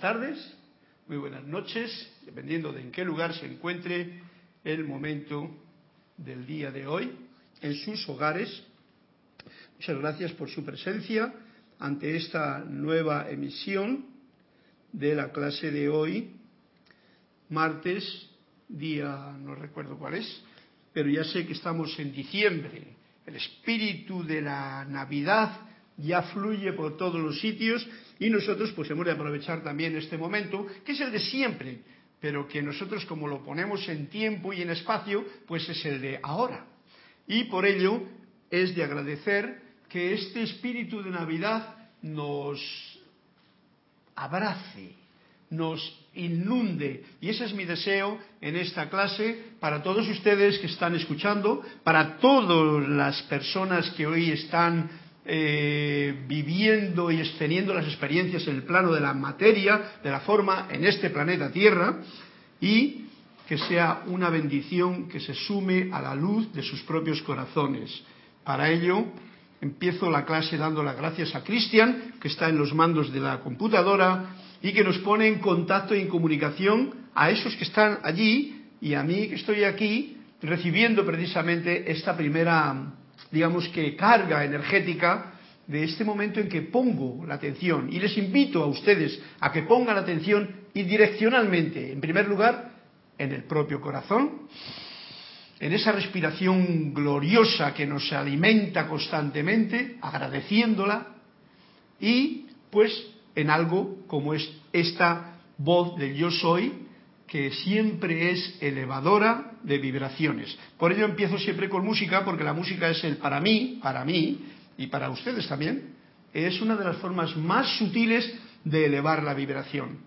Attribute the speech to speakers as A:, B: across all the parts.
A: Buenas tardes, muy buenas noches, dependiendo de en qué lugar se encuentre el momento del día de hoy, en sus hogares. Muchas gracias por su presencia ante esta nueva emisión de la clase de hoy, martes, día no recuerdo cuál es, pero ya sé que estamos en diciembre. El espíritu de la Navidad ya fluye por todos los sitios y nosotros pues hemos de aprovechar también este momento, que es el de siempre, pero que nosotros como lo ponemos en tiempo y en espacio, pues es el de ahora. Y por ello es de agradecer que este espíritu de Navidad nos abrace, nos inunde. Y ese es mi deseo en esta clase para todos ustedes que están escuchando, para todas las personas que hoy están eh, viviendo y teniendo las experiencias en el plano de la materia, de la forma, en este planeta Tierra, y que sea una bendición que se sume a la luz de sus propios corazones. Para ello, empiezo la clase dando las gracias a Cristian, que está en los mandos de la computadora y que nos pone en contacto y en comunicación a esos que están allí y a mí que estoy aquí recibiendo precisamente esta primera digamos que carga energética de este momento en que pongo la atención. Y les invito a ustedes a que pongan la atención y direccionalmente, en primer lugar, en el propio corazón, en esa respiración gloriosa que nos alimenta constantemente, agradeciéndola, y pues en algo como es esta voz del yo soy, que siempre es elevadora de vibraciones. Por ello empiezo siempre con música, porque la música es el para mí, para mí y para ustedes también, es una de las formas más sutiles de elevar la vibración.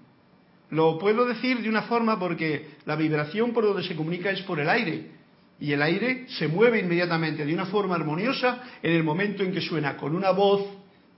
A: Lo puedo decir de una forma porque la vibración por donde se comunica es por el aire. Y el aire se mueve inmediatamente de una forma armoniosa en el momento en que suena con una voz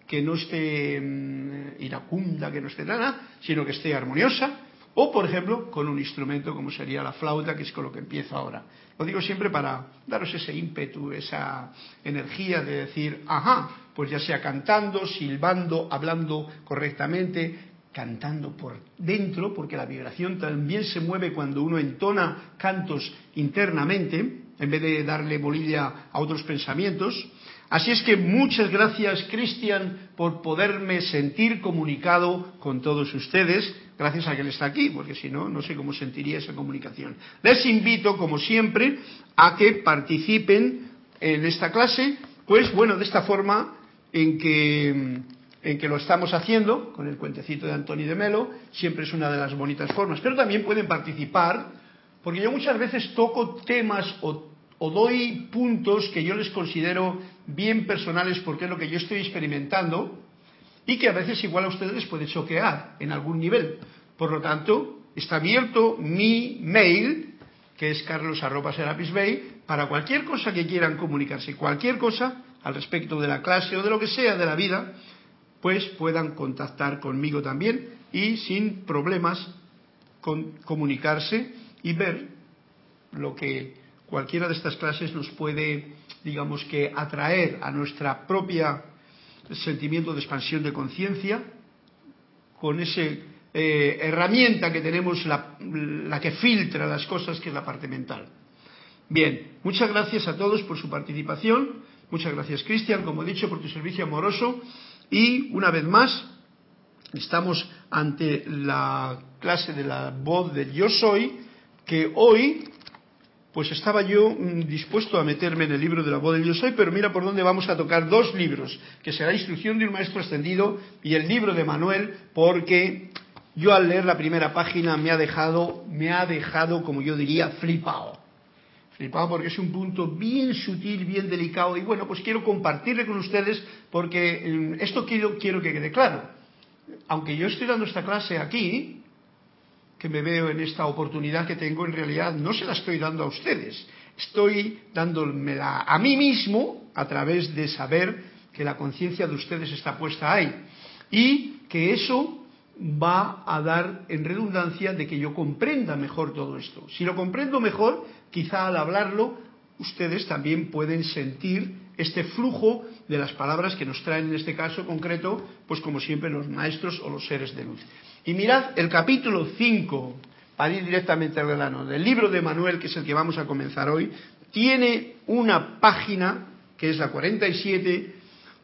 A: que no esté mm, iracunda, que no esté nada, sino que esté armoniosa, o, por ejemplo, con un instrumento como sería la flauta, que es con lo que empiezo ahora. Lo digo siempre para daros ese ímpetu, esa energía de decir, ajá, pues ya sea cantando, silbando, hablando correctamente, cantando por dentro, porque la vibración también se mueve cuando uno entona cantos internamente, en vez de darle bolilla a otros pensamientos. Así es que muchas gracias, Cristian, por poderme sentir comunicado con todos ustedes gracias a que él está aquí, porque si no, no sé cómo sentiría esa comunicación. Les invito, como siempre, a que participen en esta clase, pues bueno, de esta forma en que, en que lo estamos haciendo, con el cuentecito de Antonio de Melo, siempre es una de las bonitas formas, pero también pueden participar, porque yo muchas veces toco temas o, o doy puntos que yo les considero bien personales porque es lo que yo estoy experimentando, y que a veces igual a ustedes les puede choquear en algún nivel. Por lo tanto, está abierto mi mail, que es carlos.serapisbay, para cualquier cosa que quieran comunicarse, cualquier cosa al respecto de la clase o de lo que sea de la vida, pues puedan contactar conmigo también y sin problemas comunicarse y ver lo que cualquiera de estas clases nos puede, digamos que, atraer a nuestra propia sentimiento de expansión de conciencia, con esa eh, herramienta que tenemos, la, la que filtra las cosas, que es la parte mental. Bien, muchas gracias a todos por su participación, muchas gracias Cristian, como he dicho, por tu servicio amoroso y una vez más estamos ante la clase de la voz del yo soy, que hoy pues estaba yo mm, dispuesto a meterme en el libro de la voz del yo soy, pero mira por dónde vamos a tocar dos libros, que será Instrucción de un Maestro Ascendido y el libro de Manuel, porque yo al leer la primera página me ha dejado, me ha dejado, como yo diría, flipado. Flipado porque es un punto bien sutil, bien delicado, y bueno, pues quiero compartirle con ustedes porque mm, esto quiero, quiero que quede claro. Aunque yo estoy dando esta clase aquí, que me veo en esta oportunidad que tengo, en realidad no se la estoy dando a ustedes, estoy dándomela a mí mismo a través de saber que la conciencia de ustedes está puesta ahí y que eso va a dar en redundancia de que yo comprenda mejor todo esto. Si lo comprendo mejor, quizá al hablarlo, ustedes también pueden sentir este flujo de las palabras que nos traen en este caso concreto, pues como siempre los maestros o los seres de luz. Y mirad el capítulo 5, para ir directamente al grano, del libro de Manuel, que es el que vamos a comenzar hoy, tiene una página, que es la 47,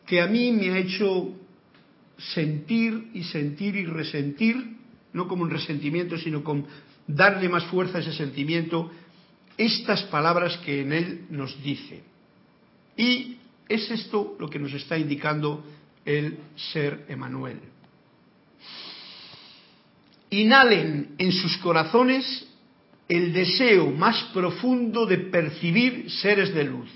A: que a mí me ha hecho sentir y sentir y resentir, no como un resentimiento, sino con darle más fuerza a ese sentimiento, estas palabras que en él nos dice. Y es esto lo que nos está indicando el ser Emanuel. Inhalen en sus corazones el deseo más profundo de percibir seres de luz.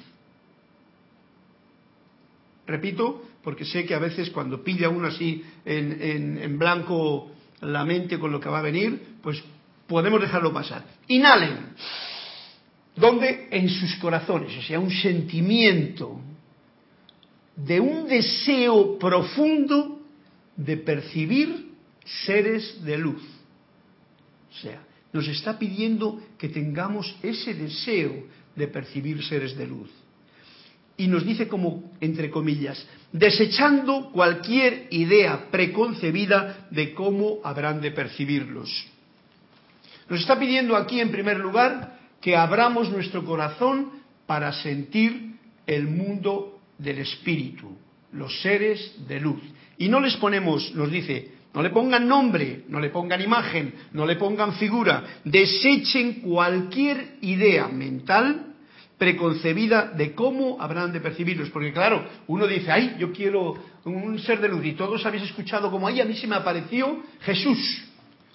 A: Repito, porque sé que a veces cuando pilla uno así en, blanco la mente con lo que va a venir, pues podemos dejarlo pasar. Inhalen. ¿Dónde? En sus corazones, o sea, un sentimiento de un deseo profundo de percibir seres de luz. O sea, nos está pidiendo que tengamos ese deseo de percibir seres de luz. Y nos dice como, entre comillas, desechando cualquier idea preconcebida de cómo habrán de percibirlos. Nos está pidiendo aquí, en primer lugar, que abramos nuestro corazón para sentir el mundo del espíritu, los seres de luz. Y no les ponemos, nos dice, no le pongan nombre, no le pongan imagen, no le pongan figura, desechen cualquier idea mental preconcebida de cómo habrán de percibirlos. Porque claro, uno dice, ay, yo quiero un ser de luz y todos habéis escuchado como, ay, a mí se me apareció Jesús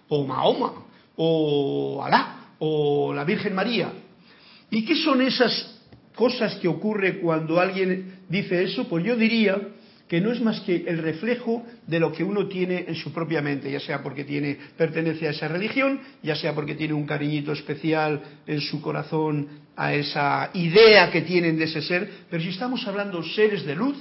A: o Mahoma o Alá o la Virgen María. ¿Y qué son esas cosas que ocurre cuando alguien dice eso? Pues yo diría que no es más que el reflejo de lo que uno tiene en su propia mente, ya sea porque tiene pertenece a esa religión, ya sea porque tiene un cariñito especial en su corazón a esa idea que tienen de ese ser, pero si estamos hablando seres de luz,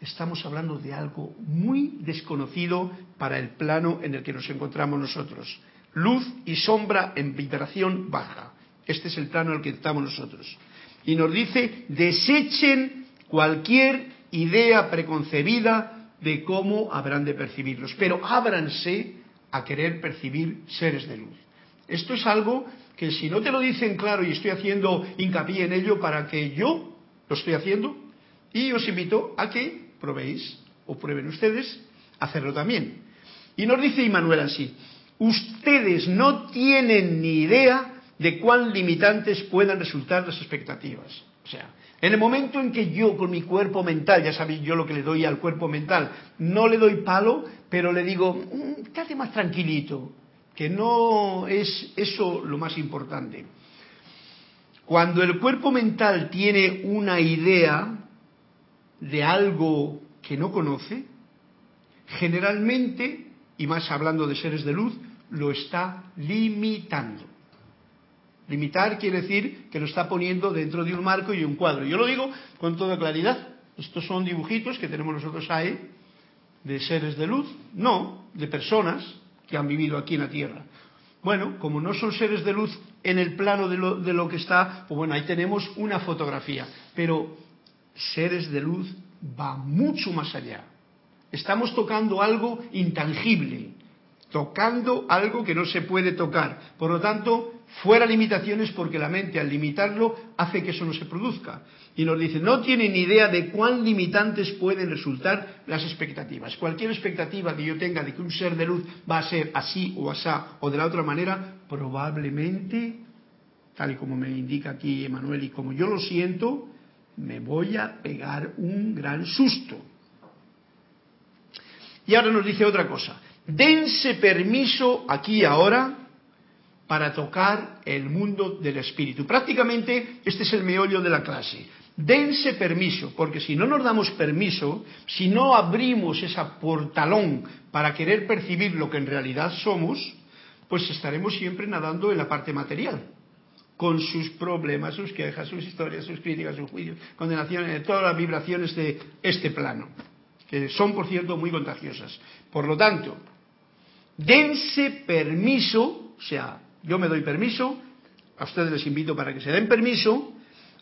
A: estamos hablando de algo muy desconocido para el plano en el que nos encontramos nosotros. Luz y sombra en vibración baja. Este es el plano en el que estamos nosotros. Y nos dice, desechen cualquier idea preconcebida de cómo habrán de percibirlos, pero ábranse a querer percibir seres de luz. Esto es algo que si no te lo dicen claro y estoy haciendo hincapié en ello para que yo lo estoy haciendo, y os invito a que probéis o prueben ustedes hacerlo también. Y nos dice Immanuel así, ustedes no tienen ni idea de cuán limitantes puedan resultar las expectativas. O sea, en el momento en que yo con mi cuerpo mental, ya sabéis yo lo que le doy al cuerpo mental, no le doy palo, pero le digo, mm, quédate más tranquilito, que no es eso lo más importante. Cuando el cuerpo mental tiene una idea de algo que no conoce, generalmente, y más hablando de seres de luz, lo está limitando. Limitar quiere decir que lo está poniendo dentro de un marco y un cuadro. Yo lo digo con toda claridad. Estos son dibujitos que tenemos nosotros ahí de seres de luz, no, de personas que han vivido aquí en la Tierra. Bueno, como no son seres de luz en el plano de lo, de lo que está, pues bueno, ahí tenemos una fotografía. Pero seres de luz va mucho más allá. Estamos tocando algo intangible, tocando algo que no se puede tocar. Por lo tanto, fuera limitaciones porque la mente al limitarlo hace que eso no se produzca. Y nos dice, no tienen idea de cuán limitantes pueden resultar las expectativas. Cualquier expectativa que yo tenga de que un ser de luz va a ser así o asá o de la otra manera, probablemente, tal y como me indica aquí Emanuel y como yo lo siento, me voy a pegar un gran susto. Y ahora nos dice otra cosa. Dense permiso aquí ahora para tocar el mundo del espíritu. Prácticamente este es el meollo de la clase. Dense permiso, porque si no nos damos permiso, si no abrimos esa portalón para querer percibir lo que en realidad somos, pues estaremos siempre nadando en la parte material, con sus problemas, sus quejas, sus historias, sus críticas, sus juicios, condenaciones, todas las vibraciones de este plano, que son, por cierto, muy contagiosas. Por lo tanto, dense permiso, o sea, yo me doy permiso, a ustedes les invito para que se den permiso,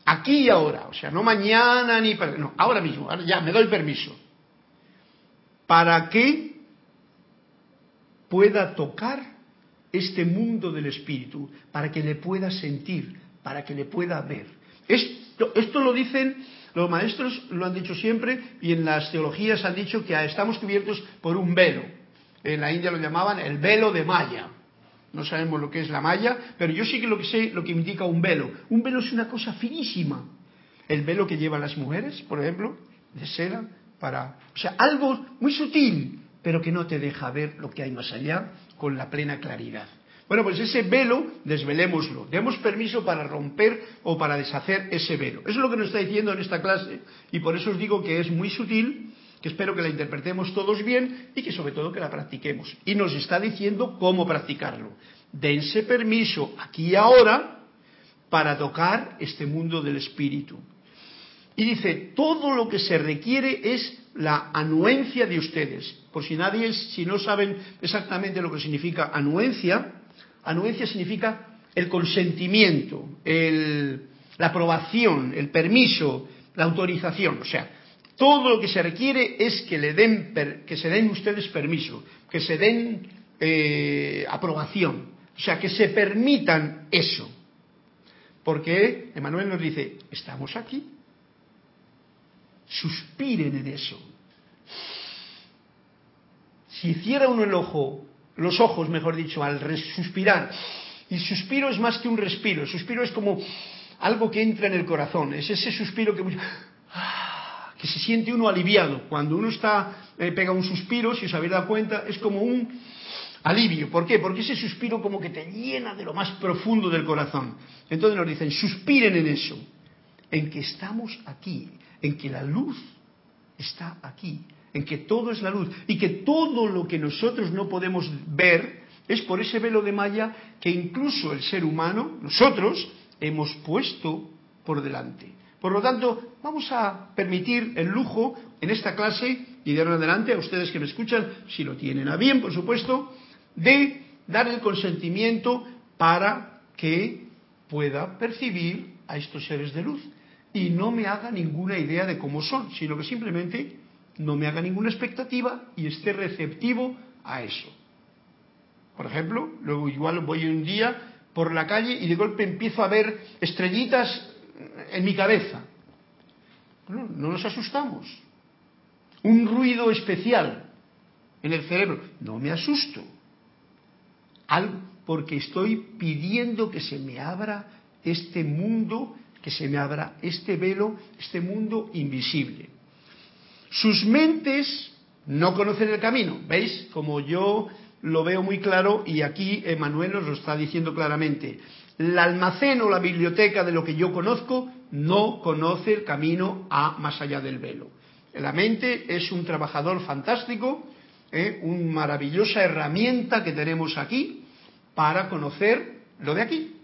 A: aquí y ahora, o sea, no mañana ni para, no, ahora mismo, ya me doy permiso, para que pueda tocar este mundo del espíritu, para que le pueda sentir, para que le pueda ver. Esto, esto lo dicen los maestros, lo han dicho siempre, y en las teologías han dicho que estamos cubiertos por un velo. En la India lo llamaban el velo de Maya. No sabemos lo que es la malla, pero yo sí que lo que sé lo que indica un velo. Un velo es una cosa finísima. El velo que llevan las mujeres, por ejemplo, de seda, para. O sea, algo muy sutil, pero que no te deja ver lo que hay más allá con la plena claridad. Bueno, pues ese velo, desvelémoslo. Demos permiso para romper o para deshacer ese velo. Eso es lo que nos está diciendo en esta clase y por eso os digo que es muy sutil, que espero que la interpretemos todos bien y que sobre todo que la practiquemos. Y nos está diciendo cómo practicarlo. Dense permiso aquí y ahora para tocar este mundo del espíritu. Y dice, todo lo que se requiere es la anuencia de ustedes. Por si nadie, si no saben exactamente lo que significa anuencia, anuencia significa el consentimiento, la aprobación, el permiso, la autorización. O sea, todo lo que se requiere es que, le den, que se den ustedes permiso, que se den eh, aprobación. O sea, que se permitan eso. Porque Emanuel nos dice, estamos aquí, suspiren en eso. Si hiciera uno el ojo, los ojos, mejor dicho, al suspirar, y suspiro es más que un respiro, suspiro es como algo que entra en el corazón, es ese suspiro que, que se siente uno aliviado. Cuando uno está, eh, pega un suspiro, si os habéis dado cuenta, es como un alivio. ¿Por qué? Porque ese suspiro como que te llena de lo más profundo del corazón. Entonces nos dicen, suspiren en eso, en que estamos aquí, en que la luz está aquí, en que todo es la luz y que todo lo que nosotros no podemos ver es por ese velo de malla que incluso el ser humano, nosotros, hemos puesto por delante. Por lo tanto, vamos a permitir el lujo en esta clase y de ahora en adelante a ustedes que me escuchan, si lo tienen a bien, por supuesto, de dar el consentimiento para que pueda percibir a estos seres de luz y no me haga ninguna idea de cómo son, sino que simplemente no me haga ninguna expectativa y esté receptivo a eso. Por ejemplo, luego igual voy un día por la calle y de golpe empiezo a ver estrellitas en mi cabeza. no nos asustamos. Un ruido especial en el cerebro. No me asusto. Algo porque estoy pidiendo que se me abra este mundo que se me abra este velo, este mundo invisible. Sus mentes no conocen el camino, ¿veis? Como yo lo veo muy claro y aquí Emanuel nos lo está diciendo claramente. El almacén o la biblioteca de lo que yo conozco no conoce el camino a más allá del velo. La mente es un trabajador fantástico, ¿eh? una maravillosa herramienta que tenemos aquí para conocer lo de aquí,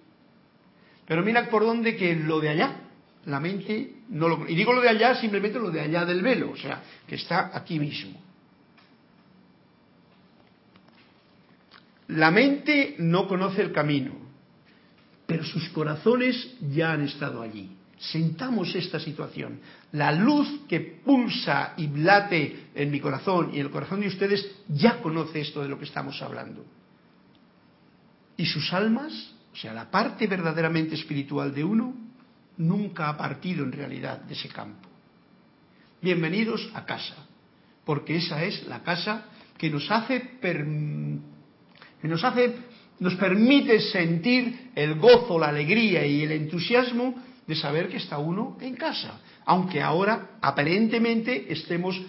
A: pero mira por dónde que lo de allá, la mente no lo... Y digo lo de allá simplemente lo de allá del velo, o sea, que está aquí mismo. La mente no conoce el camino, pero sus corazones ya han estado allí. Sentamos esta situación. La luz que pulsa y late en mi corazón y en el corazón de ustedes ya conoce esto de lo que estamos hablando. Y sus almas o sea, la parte verdaderamente espiritual de uno nunca ha partido en realidad de ese campo. Bienvenidos a casa, porque esa es la casa que nos hace, nos hace, nos permite sentir el gozo, la alegría y el entusiasmo de saber que está uno en casa, aunque ahora aparentemente estemos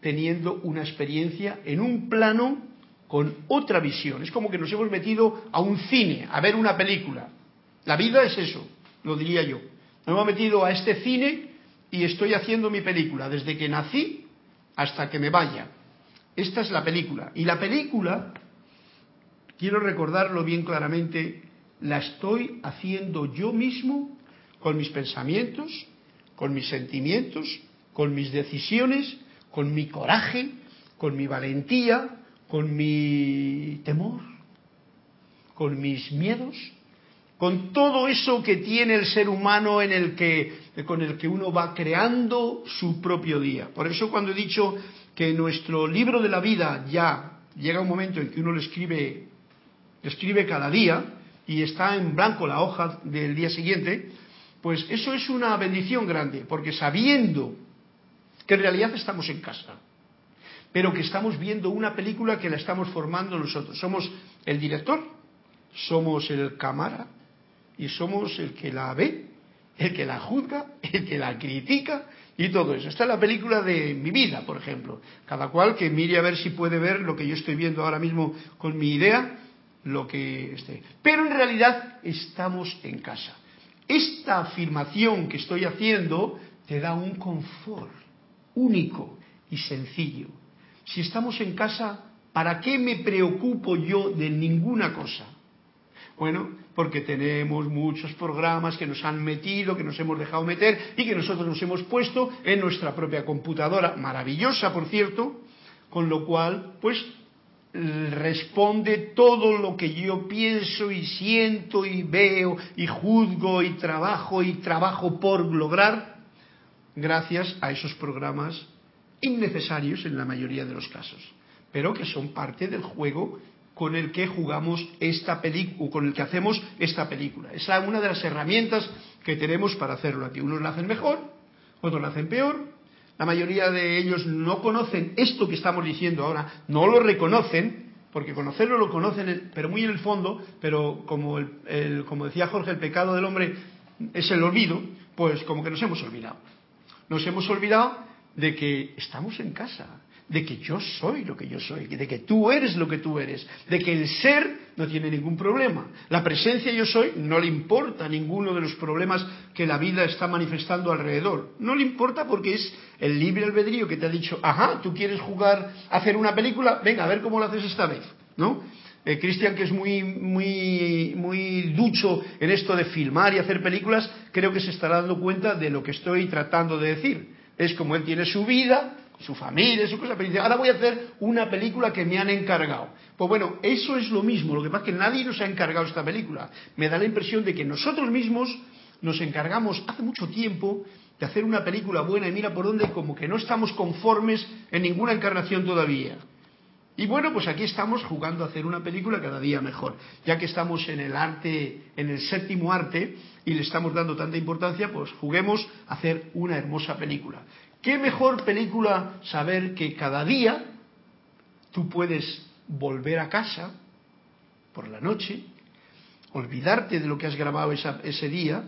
A: teniendo una experiencia en un plano con otra visión. Es como que nos hemos metido a un cine, a ver una película. La vida es eso, lo diría yo. Nos hemos metido a este cine y estoy haciendo mi película, desde que nací hasta que me vaya. Esta es la película. Y la película, quiero recordarlo bien claramente, la estoy haciendo yo mismo con mis pensamientos, con mis sentimientos, con mis decisiones, con mi coraje, con mi valentía, con mi temor, con mis miedos, con todo eso que tiene el ser humano en el que, con el que uno va creando su propio día. Por eso cuando he dicho que nuestro libro de la vida ya llega un momento en que uno lo escribe, escribe cada día y está en blanco la hoja del día siguiente, pues eso es una bendición grande, porque sabiendo que en realidad estamos en casa, pero que estamos viendo una película que la estamos formando nosotros. Somos el director, somos el cámara y somos el que la ve, el que la juzga, el que la critica y todo eso. Esta es la película de mi vida, por ejemplo. Cada cual que mire a ver si puede ver lo que yo estoy viendo ahora mismo con mi idea, lo que esté. Pero en realidad estamos en casa. Esta afirmación que estoy haciendo te da un confort único y sencillo. Si estamos en casa, ¿para qué me preocupo yo de ninguna cosa? Bueno, porque tenemos muchos programas que nos han metido, que nos hemos dejado meter y que nosotros nos hemos puesto en nuestra propia computadora, maravillosa por cierto, con lo cual, pues responde todo lo que yo pienso y siento y veo y juzgo y trabajo y trabajo por lograr gracias a esos programas innecesarios en la mayoría de los casos, pero que son parte del juego con el que jugamos esta película, con el que hacemos esta película. Es una de las herramientas que tenemos para hacerlo aquí. Unos lo hacen mejor, otros lo hacen peor. La mayoría de ellos no conocen esto que estamos diciendo ahora, no lo reconocen, porque conocerlo lo conocen, pero muy en el fondo, pero como, como decía Jorge, el pecado del hombre es el olvido, pues como que nos hemos olvidado. Nos hemos olvidado de que estamos en casa, de que yo soy lo que yo soy, de que tú eres lo que tú eres, de que el ser no tiene ningún problema. La presencia yo soy no le importa ninguno de los problemas que la vida está manifestando alrededor. No le importa porque es el libre albedrío que te ha dicho, ajá, tú quieres jugar, hacer una película, venga, a ver cómo lo haces esta vez, ¿no? Eh, Cristian, que es muy, muy, muy ducho en esto de filmar y hacer películas, creo que se estará dando cuenta de lo que estoy tratando de decir es como él tiene su vida, su familia, su cosa, pero dice, ahora voy a hacer una película que me han encargado. Pues bueno, eso es lo mismo, lo que pasa es que nadie nos ha encargado esta película. Me da la impresión de que nosotros mismos nos encargamos hace mucho tiempo de hacer una película buena y mira por dónde como que no estamos conformes en ninguna encarnación todavía. Y bueno, pues aquí estamos jugando a hacer una película cada día mejor, ya que estamos en el arte, en el séptimo arte, y le estamos dando tanta importancia, pues juguemos a hacer una hermosa película. ¿Qué mejor película saber que cada día tú puedes volver a casa por la noche, olvidarte de lo que has grabado ese día,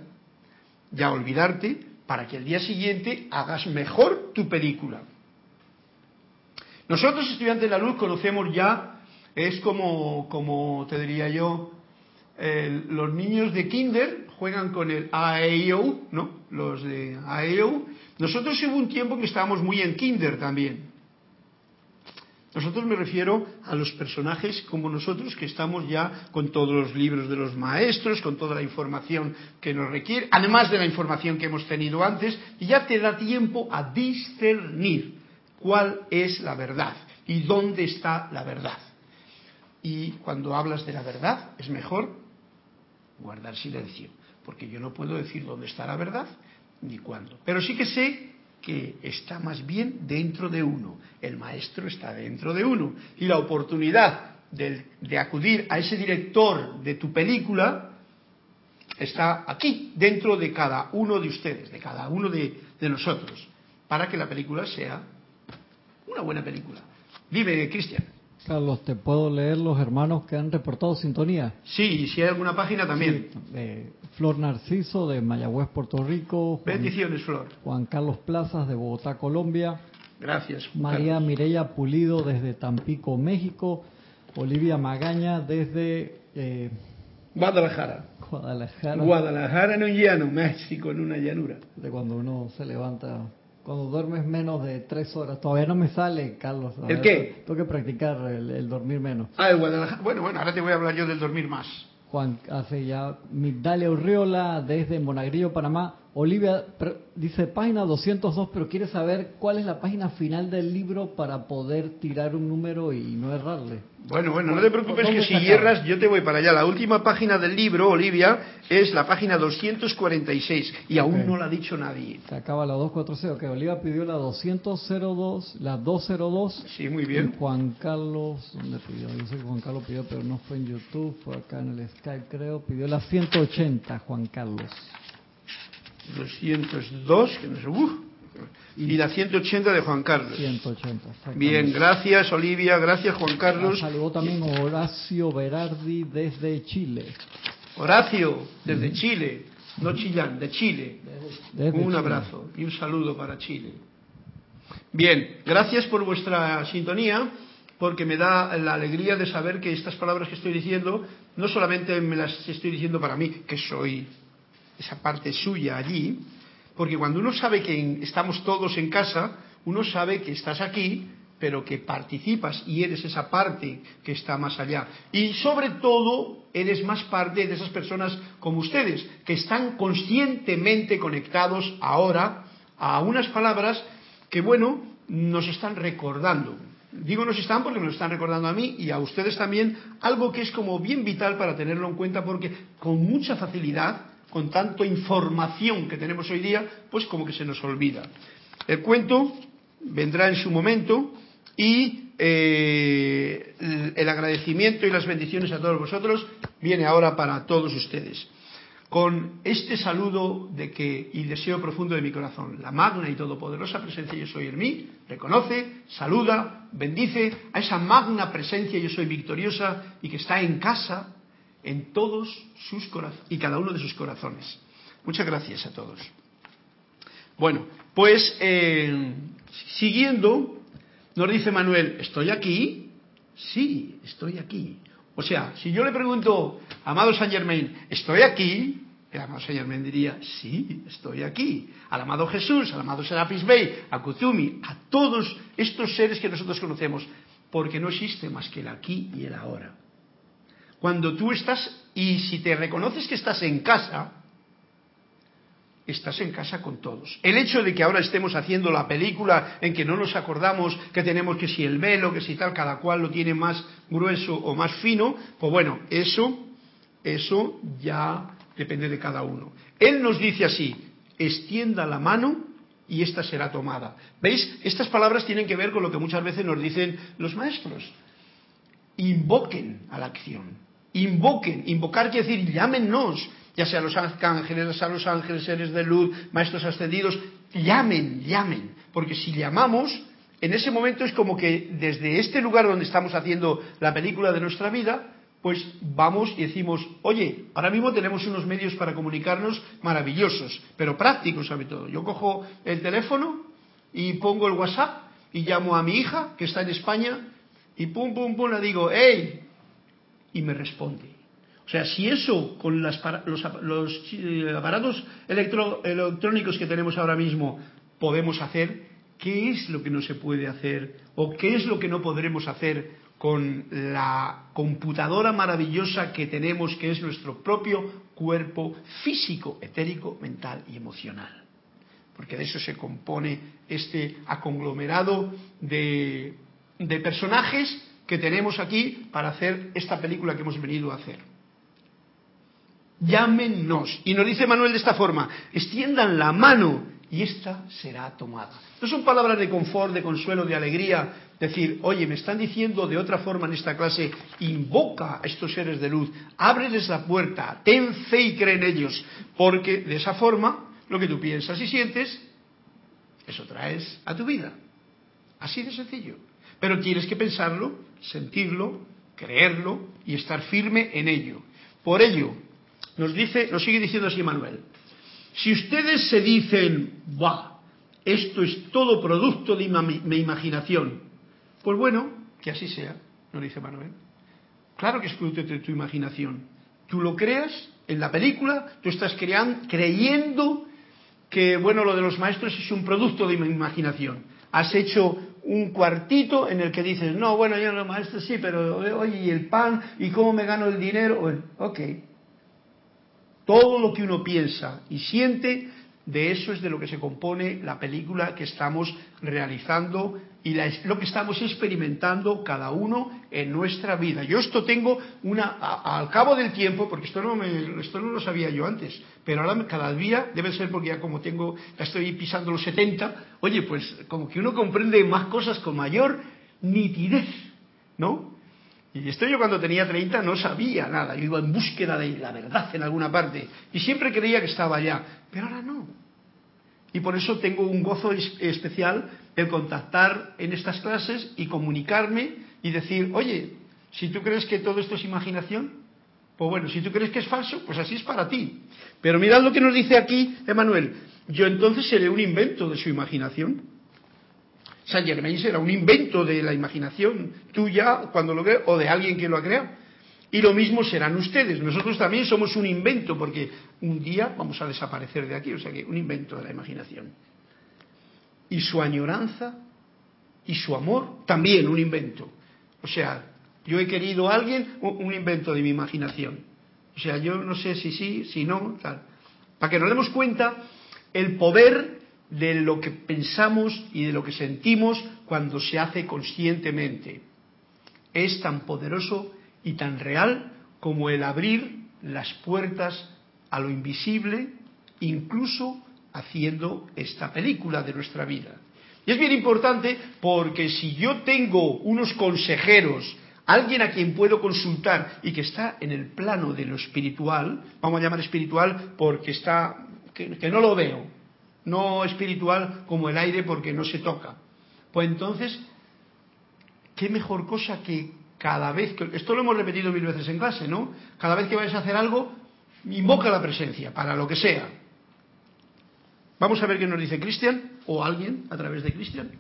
A: ya olvidarte, para que el día siguiente hagas mejor tu película. Nosotros, estudiantes de la luz, conocemos ya, es como, como te diría yo, los niños de kinder juegan con el AEO, ¿no? Los de AEO. Nosotros hubo un tiempo que estábamos muy en kinder también. Nosotros me refiero a los personajes como nosotros que estamos ya con todos los libros de los maestros, con toda la información que nos requiere, además de la información que hemos tenido antes, y ya te da tiempo a discernir cuál es la verdad y dónde está la verdad. Y cuando hablas de la verdad es mejor guardar silencio porque yo no puedo decir dónde está la verdad ni cuándo. Pero sí que sé que está más bien dentro de uno. El maestro está dentro de uno. Y la oportunidad de, acudir a ese director de tu película está aquí, dentro de cada uno de ustedes, de cada uno de, de nosotros, para que la película sea una buena película. Vive, Cristian.
B: Carlos, ¿te puedo leer los hermanos que han reportado sintonía?
A: Sí, y si hay alguna página también.
B: Flor Narciso de Mayagüez, Puerto Rico.
A: Bendiciones, Flor.
B: Juan Carlos Plazas de Bogotá, Colombia.
A: Gracias.
B: María Mireya Pulido desde Tampico, México. Olivia Magaña desde...
A: Eh, Guadalajara.
B: Guadalajara.
A: Guadalajara en un llano, México en una llanura.
B: De cuando uno se levanta cuando duermes menos de tres horas. Todavía no me sale, Carlos.
A: ¿El qué?
B: Tengo que practicar el, dormir menos.
A: Ah, el Guadalajara. Bueno, bueno, ahora te voy a hablar yo del dormir más.
B: Juan, hace ya Migdalia Urriola desde Monagrillo, Panamá. Olivia dice página 202, pero quiere saber cuál es la página final del libro para poder tirar un número y no errarle.
A: Bueno, bueno, no te preocupes que si hierras yo te voy para allá. La última página del libro, Olivia, es la página 246 y aún no la ha dicho nadie.
B: Se acaba la 240, que Olivia pidió la 202, la 202.
A: Sí, muy bien.
B: Juan Carlos, ¿dónde pidió? Yo sé que Juan Carlos pidió, pero no fue en YouTube, fue acá en el Skype creo. Pidió la 180, Juan Carlos.
A: 202, que no sé, uh, y la 180 de Juan Carlos.
B: 180,
A: Bien, gracias Olivia, gracias Juan Carlos.
B: saludó también Horacio Berardi desde Chile.
A: Horacio, desde Chile, no Chillán, de Chile. un abrazo y un saludo para Chile. Bien, gracias por vuestra sintonía, porque me da la alegría de saber que estas palabras que estoy diciendo, no solamente me las estoy diciendo para mí, que soy esa parte suya allí, porque cuando uno sabe que estamos todos en casa, uno sabe que estás aquí, pero que participas y eres esa parte que está más allá. Y sobre todo, eres más parte de esas personas como ustedes, que están conscientemente conectados ahora a unas palabras que, bueno, nos están recordando. Digo nos están porque me lo están recordando a mí y a ustedes también, algo que es como bien vital para tenerlo en cuenta porque con mucha facilidad con tanta información que tenemos hoy día, pues como que se nos olvida. El cuento vendrá en su momento y eh, el agradecimiento y las bendiciones a todos vosotros viene ahora para todos ustedes. Con este saludo de que y deseo profundo de mi corazón, la magna y todopoderosa presencia yo soy en mí, reconoce, saluda, bendice a esa magna presencia yo soy victoriosa y que está en casa en todos sus y cada uno de sus corazones. Muchas gracias a todos. Bueno, pues eh, siguiendo, nos dice Manuel, ¿estoy aquí? Sí, estoy aquí. O sea, si yo le pregunto, amado Saint Germain, ¿estoy aquí? El amado Saint Germain diría, sí, estoy aquí. Al amado Jesús, al amado Serapis Bey, a Kutumi, a todos estos seres que nosotros conocemos, porque no existe más que el aquí y el ahora. Cuando tú estás, y si te reconoces que estás en casa, estás en casa con todos. El hecho de que ahora estemos haciendo la película en que no nos acordamos que tenemos que si el velo, que si tal, cada cual lo tiene más grueso o más fino, pues bueno, eso, eso ya depende de cada uno. Él nos dice así, extienda la mano y esta será tomada. ¿Veis? Estas palabras tienen que ver con lo que muchas veces nos dicen los maestros. Invoquen a la acción invoquen, invocar quiere decir llámenos, ya sea los ángeles, a los ángeles, seres de luz, maestros ascendidos, llamen, llamen, porque si llamamos, en ese momento es como que desde este lugar donde estamos haciendo la película de nuestra vida, pues vamos y decimos, oye, ahora mismo tenemos unos medios para comunicarnos maravillosos, pero prácticos sobre todo. Yo cojo el teléfono y pongo el WhatsApp y llamo a mi hija, que está en España, y pum, pum, pum, le digo, hey, y me responde. O sea, si eso con los, eh, aparatos electrónicos que tenemos ahora mismo podemos hacer, ¿qué es lo que no se puede hacer? ¿O qué es lo que no podremos hacer con la computadora maravillosa que tenemos, que es nuestro propio cuerpo físico, etérico, mental y emocional? Porque de eso se compone este aconglomerado de personajes que tenemos aquí para hacer esta película que hemos venido a hacer. Llámenos. Y nos dice Manuel de esta forma, extiendan la mano y esta será tomada. No son palabras de confort, de consuelo, de alegría, decir, oye, me están diciendo de otra forma en esta clase, invoca a estos seres de luz, ábreles la puerta, ten fe y cree en ellos, porque de esa forma lo que tú piensas y sientes, eso traes a tu vida. Así de sencillo. Pero tienes que pensarlo, sentirlo, creerlo y estar firme en ello. Por ello, nos dice, nos sigue diciendo así Manuel. Si ustedes se dicen, va, esto es todo producto de mi imaginación, pues bueno, que así sea, nos dice Manuel. Claro que es producto de tu imaginación. Tú lo creas en la película, tú estás creyendo que, bueno, lo de los maestros es un producto de mi imaginación. Has hecho un cuartito en el que dices, no, bueno, yo no, maestro sí, pero oye, ¿y el pan? ¿Y cómo me gano el dinero? ok. Todo lo que uno piensa y siente de eso es de lo que se compone la película que estamos realizando y lo que estamos experimentando cada uno en nuestra vida. Yo esto tengo una, al cabo del tiempo, porque esto no, me, esto no lo sabía yo antes, pero ahora cada día, debe ser porque ya como tengo, ya estoy pisando los 70, oye, pues como que uno comprende más cosas con mayor nitidez, ¿no? Y esto yo cuando tenía 30 no sabía nada, yo iba en búsqueda de la verdad en alguna parte y siempre creía que estaba allá, pero ahora no. Y por eso tengo un gozo especial el contactar en estas clases y comunicarme y decir, oye, si tú crees que todo esto es imaginación, pues bueno, si tú crees que es falso, pues así es para ti. Pero mirad lo que nos dice aquí Emanuel, yo entonces seré un invento de su imaginación. Saint Germain será un invento de la imaginación tuya cuando lo o de alguien que lo ha creado. Y lo mismo serán ustedes. Nosotros también somos un invento, porque un día vamos a desaparecer de aquí, o sea que un invento de la imaginación. Y su añoranza y su amor, también un invento. O sea, yo he querido a alguien, un invento de mi imaginación. O sea, yo no sé si sí, si no, tal. Para que nos demos cuenta el poder de lo que pensamos y de lo que sentimos cuando se hace conscientemente. Es tan poderoso y tan real como el abrir las puertas a lo invisible, incluso haciendo esta película de nuestra vida. Y es bien importante porque si yo tengo unos consejeros, alguien a quien puedo consultar y que está en el plano de lo espiritual, vamos a llamar espiritual porque está, que no lo veo, no espiritual como el aire porque no se toca. Pues entonces, ¿qué mejor cosa que cada vez que, esto lo hemos repetido mil veces en clase, ¿no? Cada vez que vayas a hacer algo, invoca la presencia, para lo que sea. Vamos a ver qué nos dice Cristian, o alguien a través de Cristian.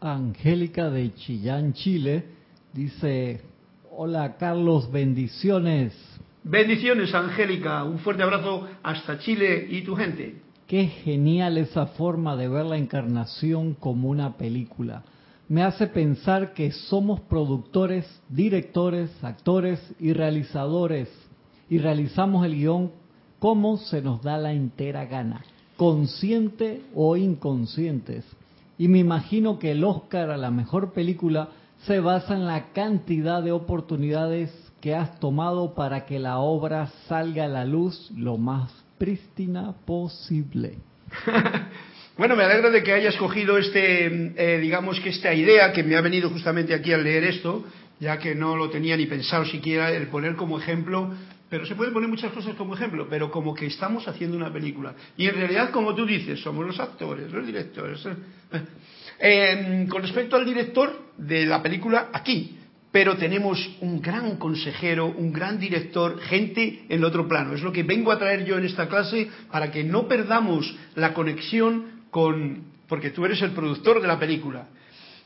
B: Angélica de Chillán, Chile, dice, hola Carlos, bendiciones.
A: Bendiciones, Angélica, un fuerte abrazo hasta Chile y tu gente.
B: Qué genial esa forma de ver la encarnación como una película me hace pensar que somos productores, directores, actores y realizadores y realizamos el guion como se nos da la entera gana, consciente o inconscientes. Y me imagino que el Oscar a la mejor película se basa en la cantidad de oportunidades que has tomado para que la obra salga a la luz lo más prístina posible.
A: Bueno, me alegro de que hayas cogido este, eh, digamos que esta idea que me ha venido justamente aquí al leer esto, ya que no lo tenía ni pensado siquiera el poner como ejemplo, pero se pueden poner muchas cosas como ejemplo, pero como que estamos haciendo una película. Y en realidad, como tú dices, somos los actores, los directores. Eh, con respecto al director de la película, aquí, pero tenemos un gran consejero, un gran director, gente en el otro plano. Es lo que vengo a traer yo en esta clase para que no perdamos la conexión con, porque tú eres el productor de la película.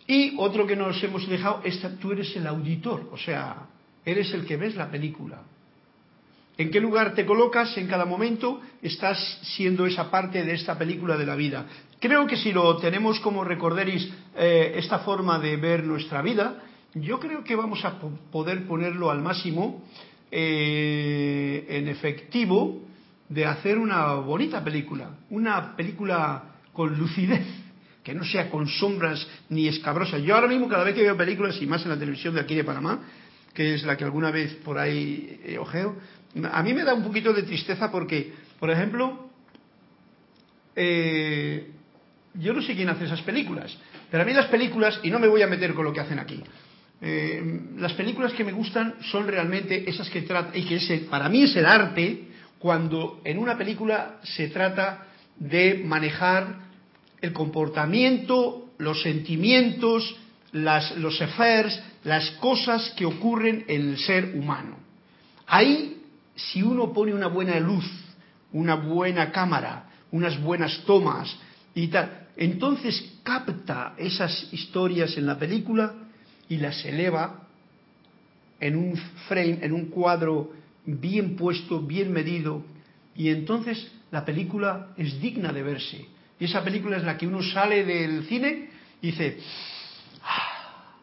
A: Y otro que nos hemos dejado es tú eres el auditor, o sea, eres el que ves la película. ¿En qué lugar te colocas en cada momento? Estás siendo esa parte de esta película de la vida. Creo que si lo tenemos como recorderis eh, esta forma de ver nuestra vida, yo creo que vamos a poder ponerlo al máximo eh, en efectivo de hacer una bonita película, una película con lucidez, que no sea con sombras ni escabrosas. Yo ahora mismo cada vez que veo películas, y más en la televisión de aquí de Panamá, que es la que alguna vez por ahí eh, ojeo, a mí me da un poquito de tristeza porque, por ejemplo, eh, yo no sé quién hace esas películas, pero a mí las películas, y no me voy a meter con lo que hacen aquí, eh, las películas que me gustan son realmente esas que tratan, y que para mí es el arte, cuando en una película se trata de manejar el comportamiento, los sentimientos, los affairs, las cosas que ocurren en el ser humano. Ahí, si uno pone una buena luz, una buena cámara, unas buenas tomas y tal, entonces capta esas historias en la película y las eleva en un frame, en un cuadro bien puesto, bien medido, y entonces la película es digna de verse. Y esa película es la que uno sale del cine y dice, ah".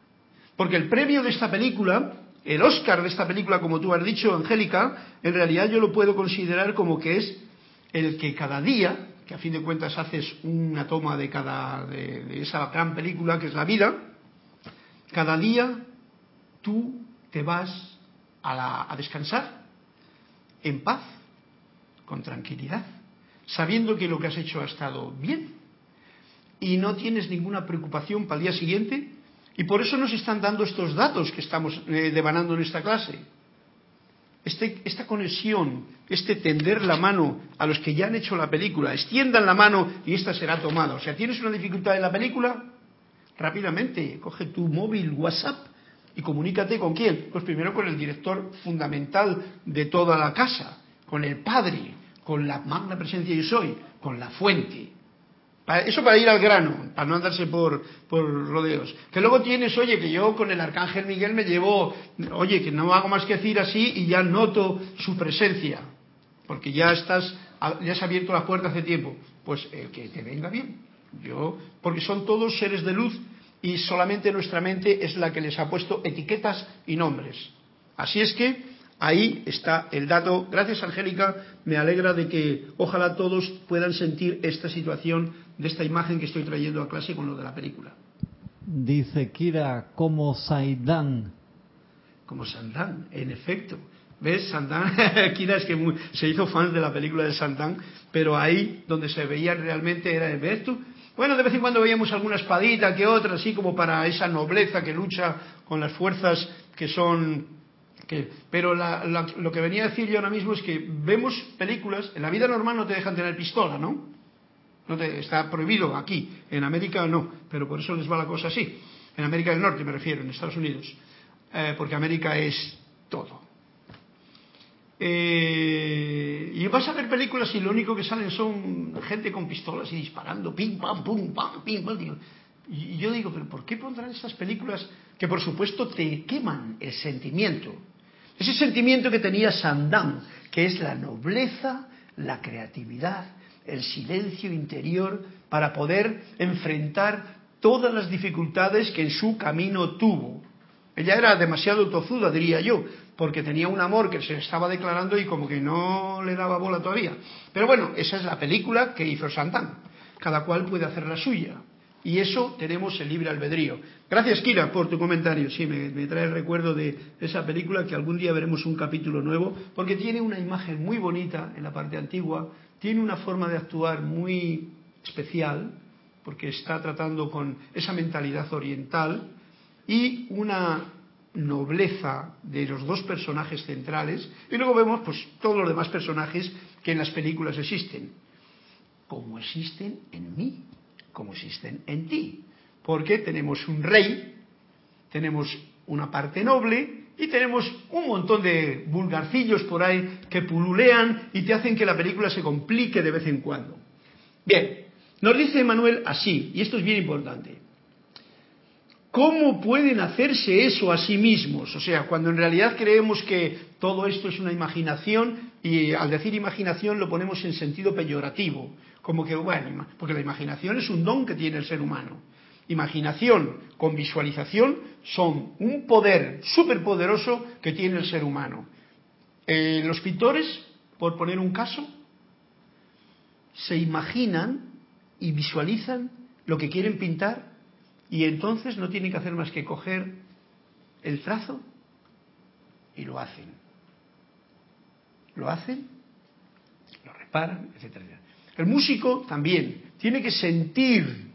A: porque el premio de esta película, el Oscar de esta película, como tú has dicho, Angélica, en realidad yo lo puedo considerar como que es el que cada día que a fin de cuentas haces una toma de cada de, esa gran película que es la vida, cada día tú te vas a descansar en paz, con tranquilidad, sabiendo que lo que has hecho ha estado bien y no tienes ninguna preocupación para el día siguiente y por eso nos están dando estos datos que estamos eh, devanando en esta clase. Este, esta conexión, este tender la mano a los que ya han hecho la película, extiendan la mano y esta será tomada. O sea, tienes una dificultad en la película, rápidamente coge tu móvil, WhatsApp y comunícate con quién. Pues primero con el director fundamental de toda la casa, con el padre, con la magna presencia yo soy, con la fuente. Eso para ir al grano, para no andarse por, por rodeos. Que luego tienes, oye, que yo con el arcángel Miguel me llevo, oye, que no hago más que decir así y ya noto su presencia, porque ya estás, ya has abierto la puerta hace tiempo. Pues eh, que te venga bien. Yo, porque son todos seres de luz y solamente nuestra mente es la que les ha puesto etiquetas y nombres. Así es que Ahí está el dato. Gracias, Angélica. Me alegra de que ojalá todos puedan sentir esta situación de esta imagen que estoy trayendo a clase con lo de la película.
B: Dice Kira, como Saidán.
A: Como Sandán, en efecto. ¿Ves? Sandán, Kira es que se hizo fan de la película de Sandán, pero ahí donde se veía realmente era, ¿ves tú? Bueno, de vez en cuando veíamos alguna espadita que otra, así como para esa nobleza que lucha con las fuerzas que son pero lo que venía a decir yo ahora mismo es que vemos películas, en la vida normal no te dejan tener pistola, ¿no? no te, está prohibido aquí, en América no, pero por eso les va la cosa así. En América del Norte me refiero, en Estados Unidos, eh, porque América es todo. Eh, y vas a ver películas y lo único que salen son gente con pistolas y disparando, pim, pam, pum, pam, pim. Y yo digo, pero ¿por qué pondrán estas películas que por supuesto te queman el sentimiento? Ese sentimiento que tenía Sandán, que es la nobleza, la creatividad, el silencio interior para poder enfrentar todas las dificultades que en su camino tuvo. Ella era demasiado tozuda, diría yo, porque tenía un amor que se estaba declarando y como que no le daba bola todavía. Pero bueno, esa es la película que hizo Sandán. Cada cual puede hacer la suya. Y eso tenemos el libre albedrío. Gracias, Kira, por tu comentario. Sí, me, trae el recuerdo de esa película que algún día veremos un capítulo nuevo, porque tiene una imagen muy bonita en la parte antigua, tiene una forma de actuar muy especial, porque está tratando con esa mentalidad oriental y una nobleza de los dos personajes centrales y luego vemos pues todos los demás personajes que en las películas existen como existen en mí como existen en ti. Porque tenemos un rey, tenemos una parte noble y tenemos un montón de vulgarcillos por ahí que pululean y te hacen que la película se complique de vez en cuando. Bien, nos dice Manuel así, y esto es bien importante. ¿Cómo pueden hacerse eso a sí mismos? O sea, cuando en realidad creemos que todo esto es una imaginación y al decir imaginación lo ponemos en sentido peyorativo. Como que, bueno, porque la imaginación es un don que tiene el ser humano. Imaginación con visualización son un poder superpoderoso que tiene el ser humano. Eh, los pintores, por poner un caso, se imaginan y visualizan lo que quieren pintar y entonces no tienen que hacer más que coger el trazo y lo hacen. Lo hacen, lo reparan, etcétera. El músico también tiene que sentir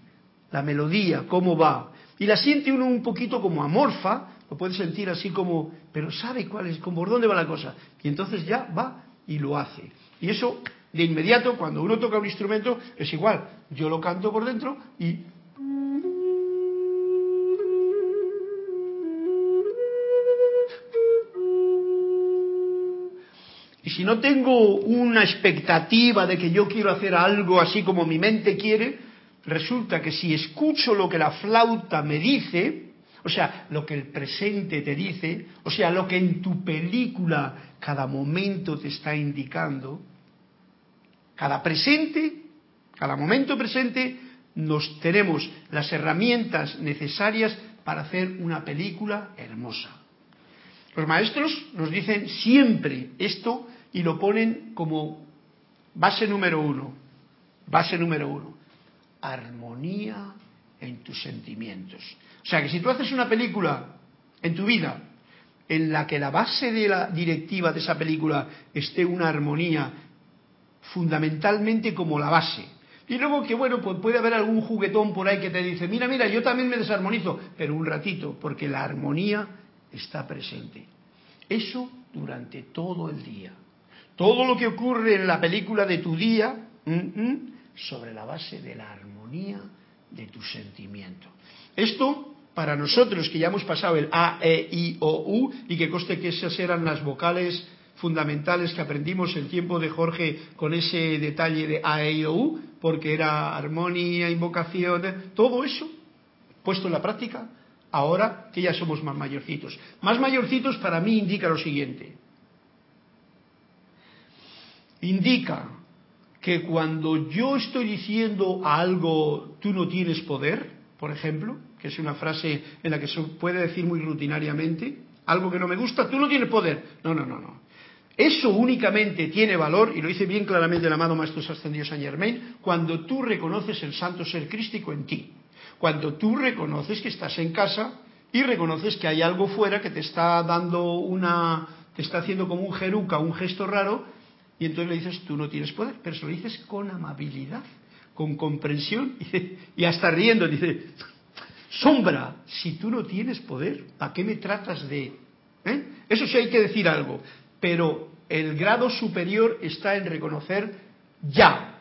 A: la melodía, cómo va. Y la siente uno un poquito como amorfa, lo puede sentir así como, pero sabe cuál es, por dónde va la cosa. Y entonces ya va y lo hace. Y eso, de inmediato, cuando uno toca un instrumento, es igual. Yo lo canto por dentro y si no tengo una expectativa de que yo quiero hacer algo así como mi mente quiere, resulta que si escucho lo que la flauta me dice, o sea, lo que el presente te dice, o sea, lo que en tu película cada momento te está indicando, cada presente, cada momento presente, nos tenemos las herramientas necesarias para hacer una película hermosa. Los maestros nos dicen siempre esto y lo ponen como base número uno. Base número uno, armonía en tus sentimientos. O sea que si tú haces una película en tu vida en la que la base de la directiva de esa película esté una armonía fundamentalmente como la base. Y luego que bueno, pues puede haber algún juguetón por ahí que te dice, mira, mira, yo también me desarmonizo, pero un ratito, porque la armonía está presente. Eso durante todo el día. Todo lo que ocurre en la película de tu día, sobre la base de la armonía de tu sentimiento. Esto, para nosotros que ya hemos pasado el A, E, I, O, U, y que coste que esas eran las vocales fundamentales que aprendimos el tiempo de Jorge con ese detalle de A, E, I, O, U, porque era armonía, invocación, todo eso puesto en la práctica, ahora que ya somos más mayorcitos. Más mayorcitos para mí indica lo siguiente. Indica que cuando yo estoy diciendo algo tú no tienes poder, por ejemplo, que es una frase en la que se puede decir muy rutinariamente, algo que no me gusta, tú no tienes poder. No, no, no, no. Eso únicamente tiene valor, y lo dice bien claramente el amado Maestro Ascendido Saint Germain, cuando tú reconoces el santo ser crístico en ti. Cuando tú reconoces que estás en casa y reconoces que hay algo fuera que te está dando una, te está haciendo como un jeruca, un gesto raro, y entonces le dices, tú no tienes poder, pero se lo dices con amabilidad, con comprensión y hasta riendo. Dice, sombra, si tú no tienes poder, ¿para qué me tratas de...? ¿Eh? Eso sí hay que decir algo, pero el grado superior está en reconocer ya.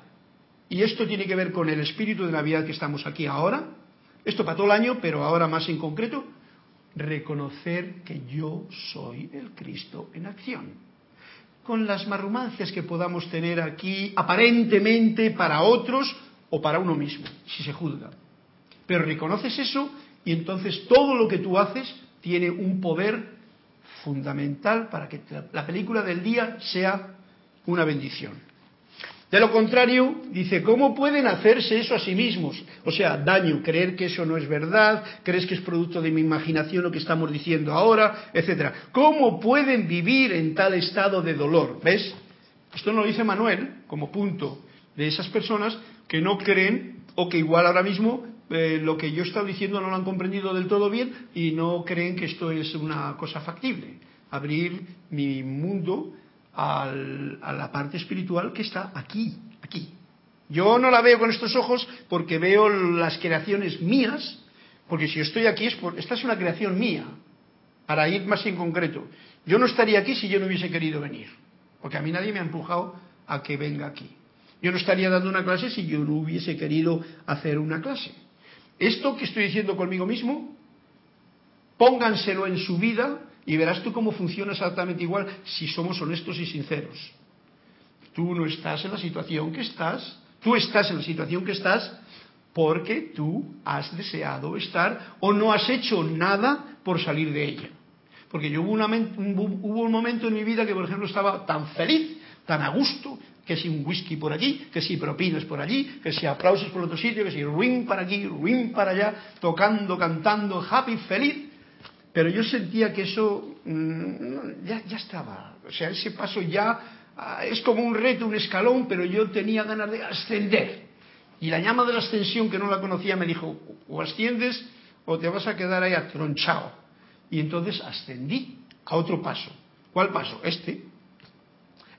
A: Y esto tiene que ver con el espíritu de Navidad que estamos aquí ahora, esto para todo el año, pero ahora más en concreto, reconocer que yo soy el Cristo en acción con las marrumancias que podamos tener aquí, aparentemente para otros o para uno mismo, si se juzga. Pero reconoces eso y entonces todo lo que tú haces tiene un poder fundamental para que la película del día sea una bendición. De lo contrario, dice, ¿cómo pueden hacerse eso a sí mismos? O sea, daño, creer que eso no es verdad, crees que es producto de mi imaginación lo que estamos diciendo ahora, etcétera. ¿Cómo pueden vivir en tal estado de dolor? ¿Ves? Esto no lo dice Manuel como punto de esas personas que no creen o que igual ahora mismo eh, lo que yo he estado diciendo no lo han comprendido del todo bien y no creen que esto es una cosa factible. Abrir mi mundo a la parte espiritual que está aquí, aquí. Yo no la veo con estos ojos porque veo las creaciones mías, porque si yo estoy aquí, es esta es una creación mía, para ir más en concreto. Yo no estaría aquí si yo no hubiese querido venir, porque a mí nadie me ha empujado a que venga aquí. Yo no estaría dando una clase si yo no hubiese querido hacer una clase. Esto que estoy diciendo conmigo mismo, pónganselo en su vida y verás tú cómo funciona exactamente igual si somos honestos y sinceros. Tú no estás en la situación que estás, tú estás en la situación que estás porque tú has deseado estar o no has hecho nada por salir de ella. Porque yo hubo, un, hubo un momento en mi vida que, por ejemplo, estaba tan feliz, tan a gusto, que si un whisky por aquí, que si propinas por allí, que si aplausos por otro sitio, que si ring para aquí, ring para allá, tocando, cantando, happy, feliz, pero yo sentía que eso mm, ya, estaba. O sea, ese paso ya ah, es como un reto, un escalón, pero yo tenía ganas de ascender. Y la llama de la ascensión, que no la conocía, me dijo, o asciendes o te vas a quedar ahí atronchado. Y entonces ascendí a otro paso. ¿Cuál paso? Este.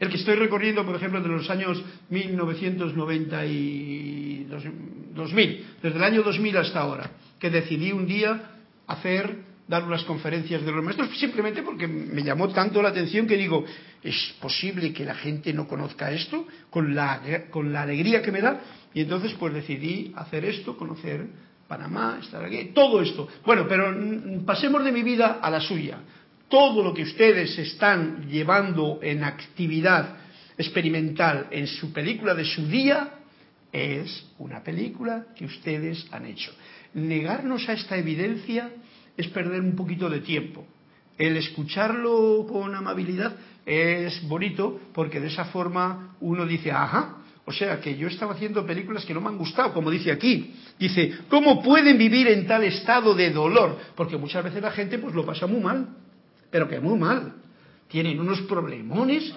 A: El que estoy recorriendo, por ejemplo, de los años 1990 y 2000, desde el año 2000 hasta ahora, que decidí un día hacer dar unas conferencias de los maestros simplemente porque me llamó tanto la atención que digo, ¿es posible que la gente no conozca esto con la, con la alegría que me da? Y entonces pues decidí hacer esto, conocer Panamá, estar aquí, todo esto. Bueno, pero pasemos de mi vida a la suya. Todo lo que ustedes están llevando en actividad experimental en su película de su día es una película que ustedes han hecho. Negarnos a esta evidencia es perder un poquito de tiempo. El escucharlo con amabilidad es bonito porque de esa forma uno dice, ajá, o sea que yo estaba haciendo películas que no me han gustado, como dice aquí. Dice, ¿cómo pueden vivir en tal estado de dolor? Porque muchas veces la gente pues lo pasa muy mal, pero que muy mal. tienen unos problemones,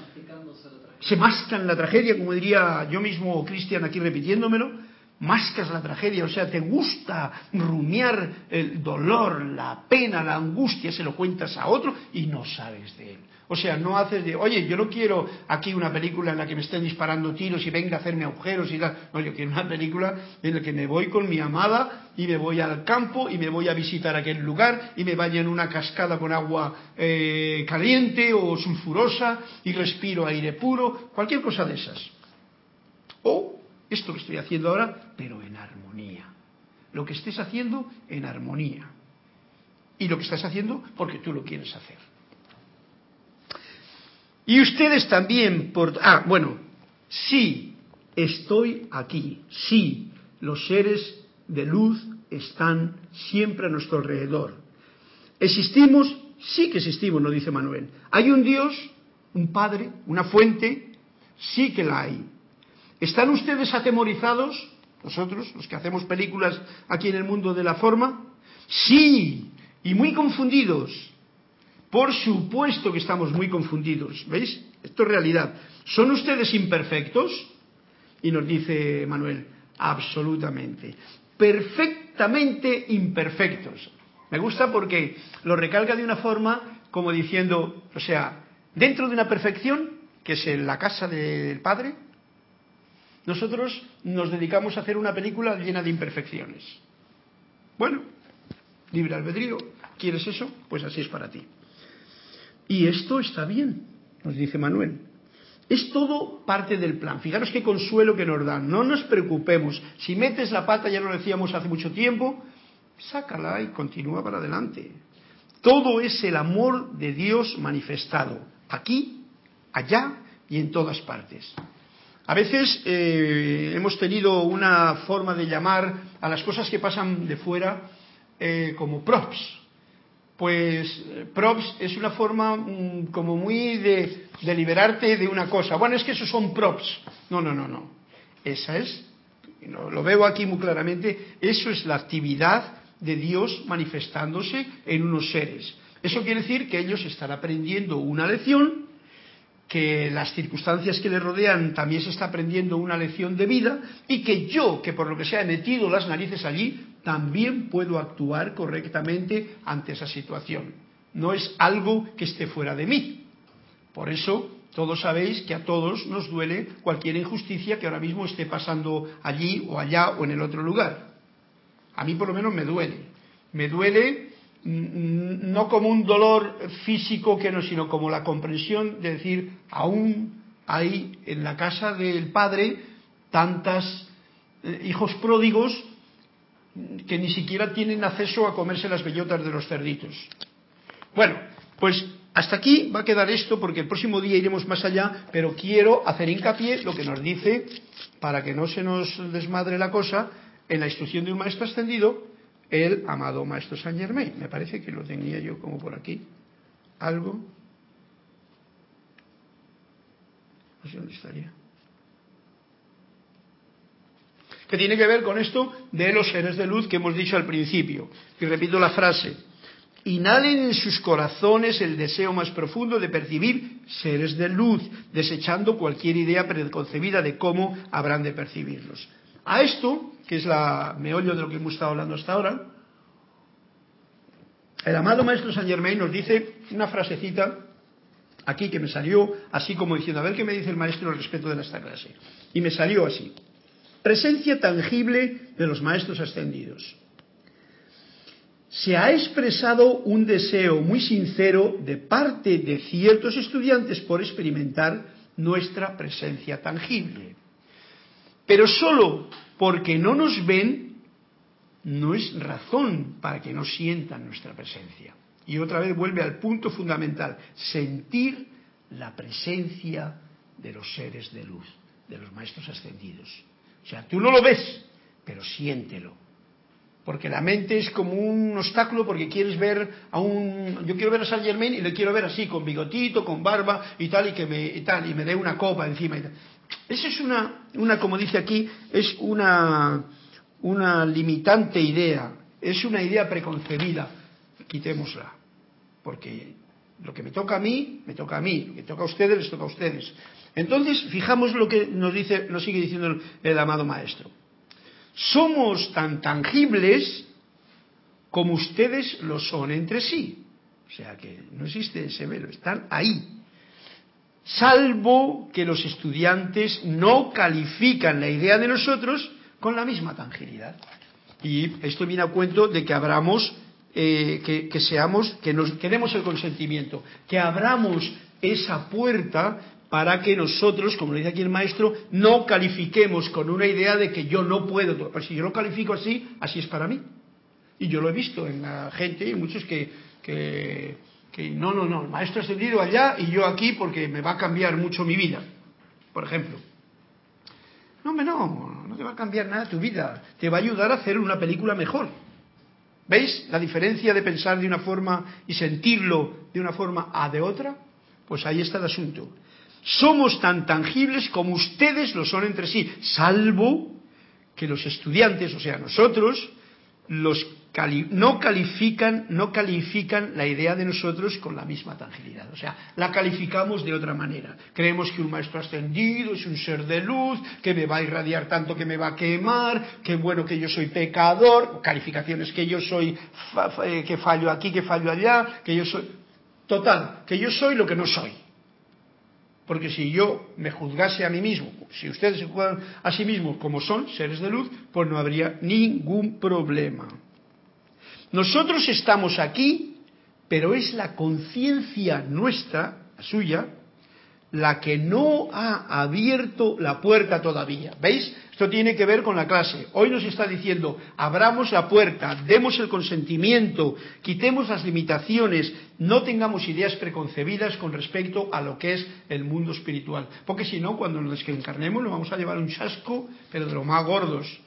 A: se mascan la tragedia, como diría yo mismo, Cristian, aquí repitiéndomelo, mascas la tragedia, o sea, te gusta rumiar el dolor, la pena, la angustia, se lo cuentas a otro y no sabes de él. O sea, no haces de, oye, yo no quiero aquí una película en la que me estén disparando tiros y venga a hacerme agujeros y tal. No, yo quiero una película en la que me voy con mi amada y me voy al campo y me voy a visitar aquel lugar y me vaya en una cascada con agua eh, caliente o sulfurosa y respiro aire puro, cualquier cosa de esas. O esto que estoy haciendo ahora, pero en armonía. Lo que estés haciendo en armonía. Y lo que estás haciendo porque tú lo quieres hacer. Y ustedes también, por... Ah, bueno, sí, estoy aquí, sí, los seres de luz están siempre a nuestro alrededor. ¿Existimos? Sí que existimos, nos dice Manuel. ¿Hay un Dios, un Padre, una fuente? Sí que la hay. ¿Están ustedes atemorizados, nosotros, los que hacemos películas aquí en el mundo de la forma? Sí, y muy confundidos. Por supuesto que estamos muy confundidos, ¿veis? Esto es realidad. ¿Son ustedes imperfectos? Y nos dice Manuel, absolutamente. Perfectamente imperfectos. Me gusta porque lo recalca de una forma como diciendo, o sea, dentro de una perfección, que es en la casa del Padre, nosotros nos dedicamos a hacer una película llena de imperfecciones. Bueno, libre albedrío, ¿quieres eso? Pues así es para ti. Y esto está bien, nos dice Manuel. Es todo parte del plan. Fijaros qué consuelo que nos dan. No nos preocupemos. Si metes la pata, ya lo decíamos hace mucho tiempo, sácala y continúa para adelante. Todo es el amor de Dios manifestado, aquí, allá y en todas partes. A veces eh, hemos tenido una forma de llamar a las cosas que pasan de fuera eh, como props pues props es una forma mm, como muy de, de, liberarte de una cosa. Bueno, es que esos son props. No, no, no, no. Esa es, lo veo aquí muy claramente, eso es la actividad de Dios manifestándose en unos seres. Eso quiere decir que ellos están aprendiendo una lección, que las circunstancias que le rodean también se está aprendiendo una lección de vida y que yo, que por lo que sea he metido las narices allí, también puedo actuar correctamente ante esa situación. No es algo que esté fuera de mí. Por eso, todos sabéis que a todos nos duele cualquier injusticia que ahora mismo esté pasando allí o allá o en el otro lugar. A mí por lo menos me duele. Me duele no como un dolor físico que no, sino como la comprensión de decir, aún hay en la casa del Padre tantas eh, hijos pródigos que ni siquiera tienen acceso a comerse las bellotas de los cerditos. Bueno, pues hasta aquí va a quedar esto porque el próximo día iremos más allá, pero quiero hacer hincapié lo que nos dice, para que no se nos desmadre la cosa, en la instrucción de un maestro ascendido, el amado maestro Saint Germain. Me parece que lo tenía yo como por aquí. Algo. No sé dónde estaría. que tiene que ver con esto de los seres de luz que hemos dicho al principio. Y repito la frase, inhalen en sus corazones el deseo más profundo de percibir seres de luz, desechando cualquier idea preconcebida de cómo habrán de percibirlos. A esto, que es la meollo de lo que hemos estado hablando hasta ahora, el amado maestro Saint Germain nos dice una frasecita aquí que me salió así como diciendo, a ver qué me dice el maestro al respecto de esta clase. Y me salió así presencia tangible de los maestros ascendidos. Se ha expresado un deseo muy sincero de parte de ciertos estudiantes por experimentar nuestra presencia tangible. Pero solo porque no nos ven no es razón para que no sientan nuestra presencia. Y otra vez vuelve al punto fundamental, sentir la presencia de los seres de luz, de los maestros ascendidos. O sea, tú no lo ves, pero siéntelo. Porque la mente es como un obstáculo porque quieres ver a un... Yo quiero ver a Saint Germain y le quiero ver así, con bigotito, con barba y tal, y que me, tal, y me dé una copa encima y tal. Esa es una, una, como dice aquí, es una, una limitante idea, es una idea preconcebida. Quitémosla, porque Lo que me toca a mí, me toca a mí. Lo que toca a ustedes, les toca a ustedes. Entonces, fijamos lo que nos dice, nos sigue diciendo el, el amado maestro. Somos tan tangibles como ustedes lo son entre sí. O sea que no existe ese velo, están ahí. Salvo que los estudiantes no califican la idea de nosotros con la misma tangibilidad. Y esto viene a cuento de que abramos, eh, que, que, seamos, que nos queremos el consentimiento, que abramos esa puerta para que nosotros, como dice aquí el maestro, no califiquemos con una idea de que yo no puedo. Pues si yo lo califico así, así es para mí. Y yo lo he visto en la gente y muchos que, que, no, no, no, el maestro ascendido allá y yo aquí porque me va a cambiar mucho mi vida, por ejemplo. No, hombre, no, no te va a cambiar nada tu vida, te va a ayudar a hacer una película mejor. ¿Veis la diferencia de pensar de una forma y sentirlo de una forma a de otra? Pues ahí está el asunto. Somos tan tangibles como ustedes lo son entre sí, salvo que los estudiantes, o sea, nosotros, los no califican, no califican la idea de nosotros con la misma tangibilidad. O sea, la calificamos de otra manera. Creemos que un maestro ascendido es un ser de luz, que me va a irradiar tanto que me va a quemar, que bueno que yo soy pecador, calificaciones que yo soy, fa, que fallo aquí, que fallo allá, que yo soy. Total, que yo soy lo que no soy. Porque si yo me juzgase a mí mismo, si ustedes se juzgan a sí mismos como son seres de luz, pues no habría ningún problema. Nosotros estamos aquí, pero es la conciencia nuestra, la suya, la que no ha abierto la puerta todavía. ¿Veis? Esto tiene que ver con la clase. Hoy nos está diciendo, abramos la puerta, demos el consentimiento, quitemos las limitaciones, no tengamos ideas preconcebidas con respecto a lo que es el mundo espiritual. Porque si no, cuando nos encarnemos, nos vamos a llevar un chasco, pero de lo más gordos.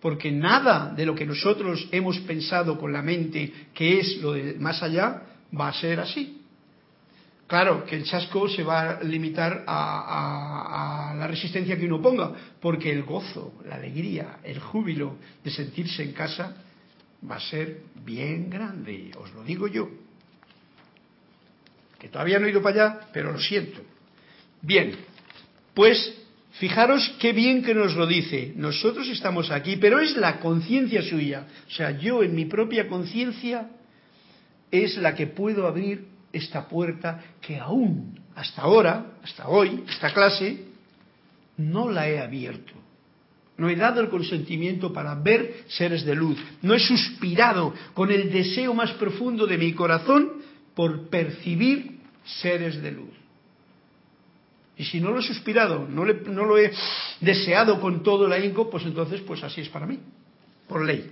A: Porque nada de lo que nosotros hemos pensado con la mente que es lo de más allá va a ser así. Claro que el chasco se va a limitar a, la resistencia que uno ponga, porque el gozo, la alegría, el júbilo de sentirse en casa va a ser bien grande, os lo digo yo. Que todavía no he ido para allá, pero lo siento. Bien, pues fijaros qué bien que nos lo dice. Nosotros estamos aquí, pero es la conciencia suya. O sea, yo en mi propia conciencia es la que puedo abrir esta puerta que aún hasta ahora, hasta hoy, esta clase, no la he abierto. No he dado el consentimiento para ver seres de luz. No he suspirado con el deseo más profundo de mi corazón por percibir seres de luz. Y si no lo he suspirado, no, lo he deseado con todo el ahínco, pues entonces, pues así es para mí, por ley.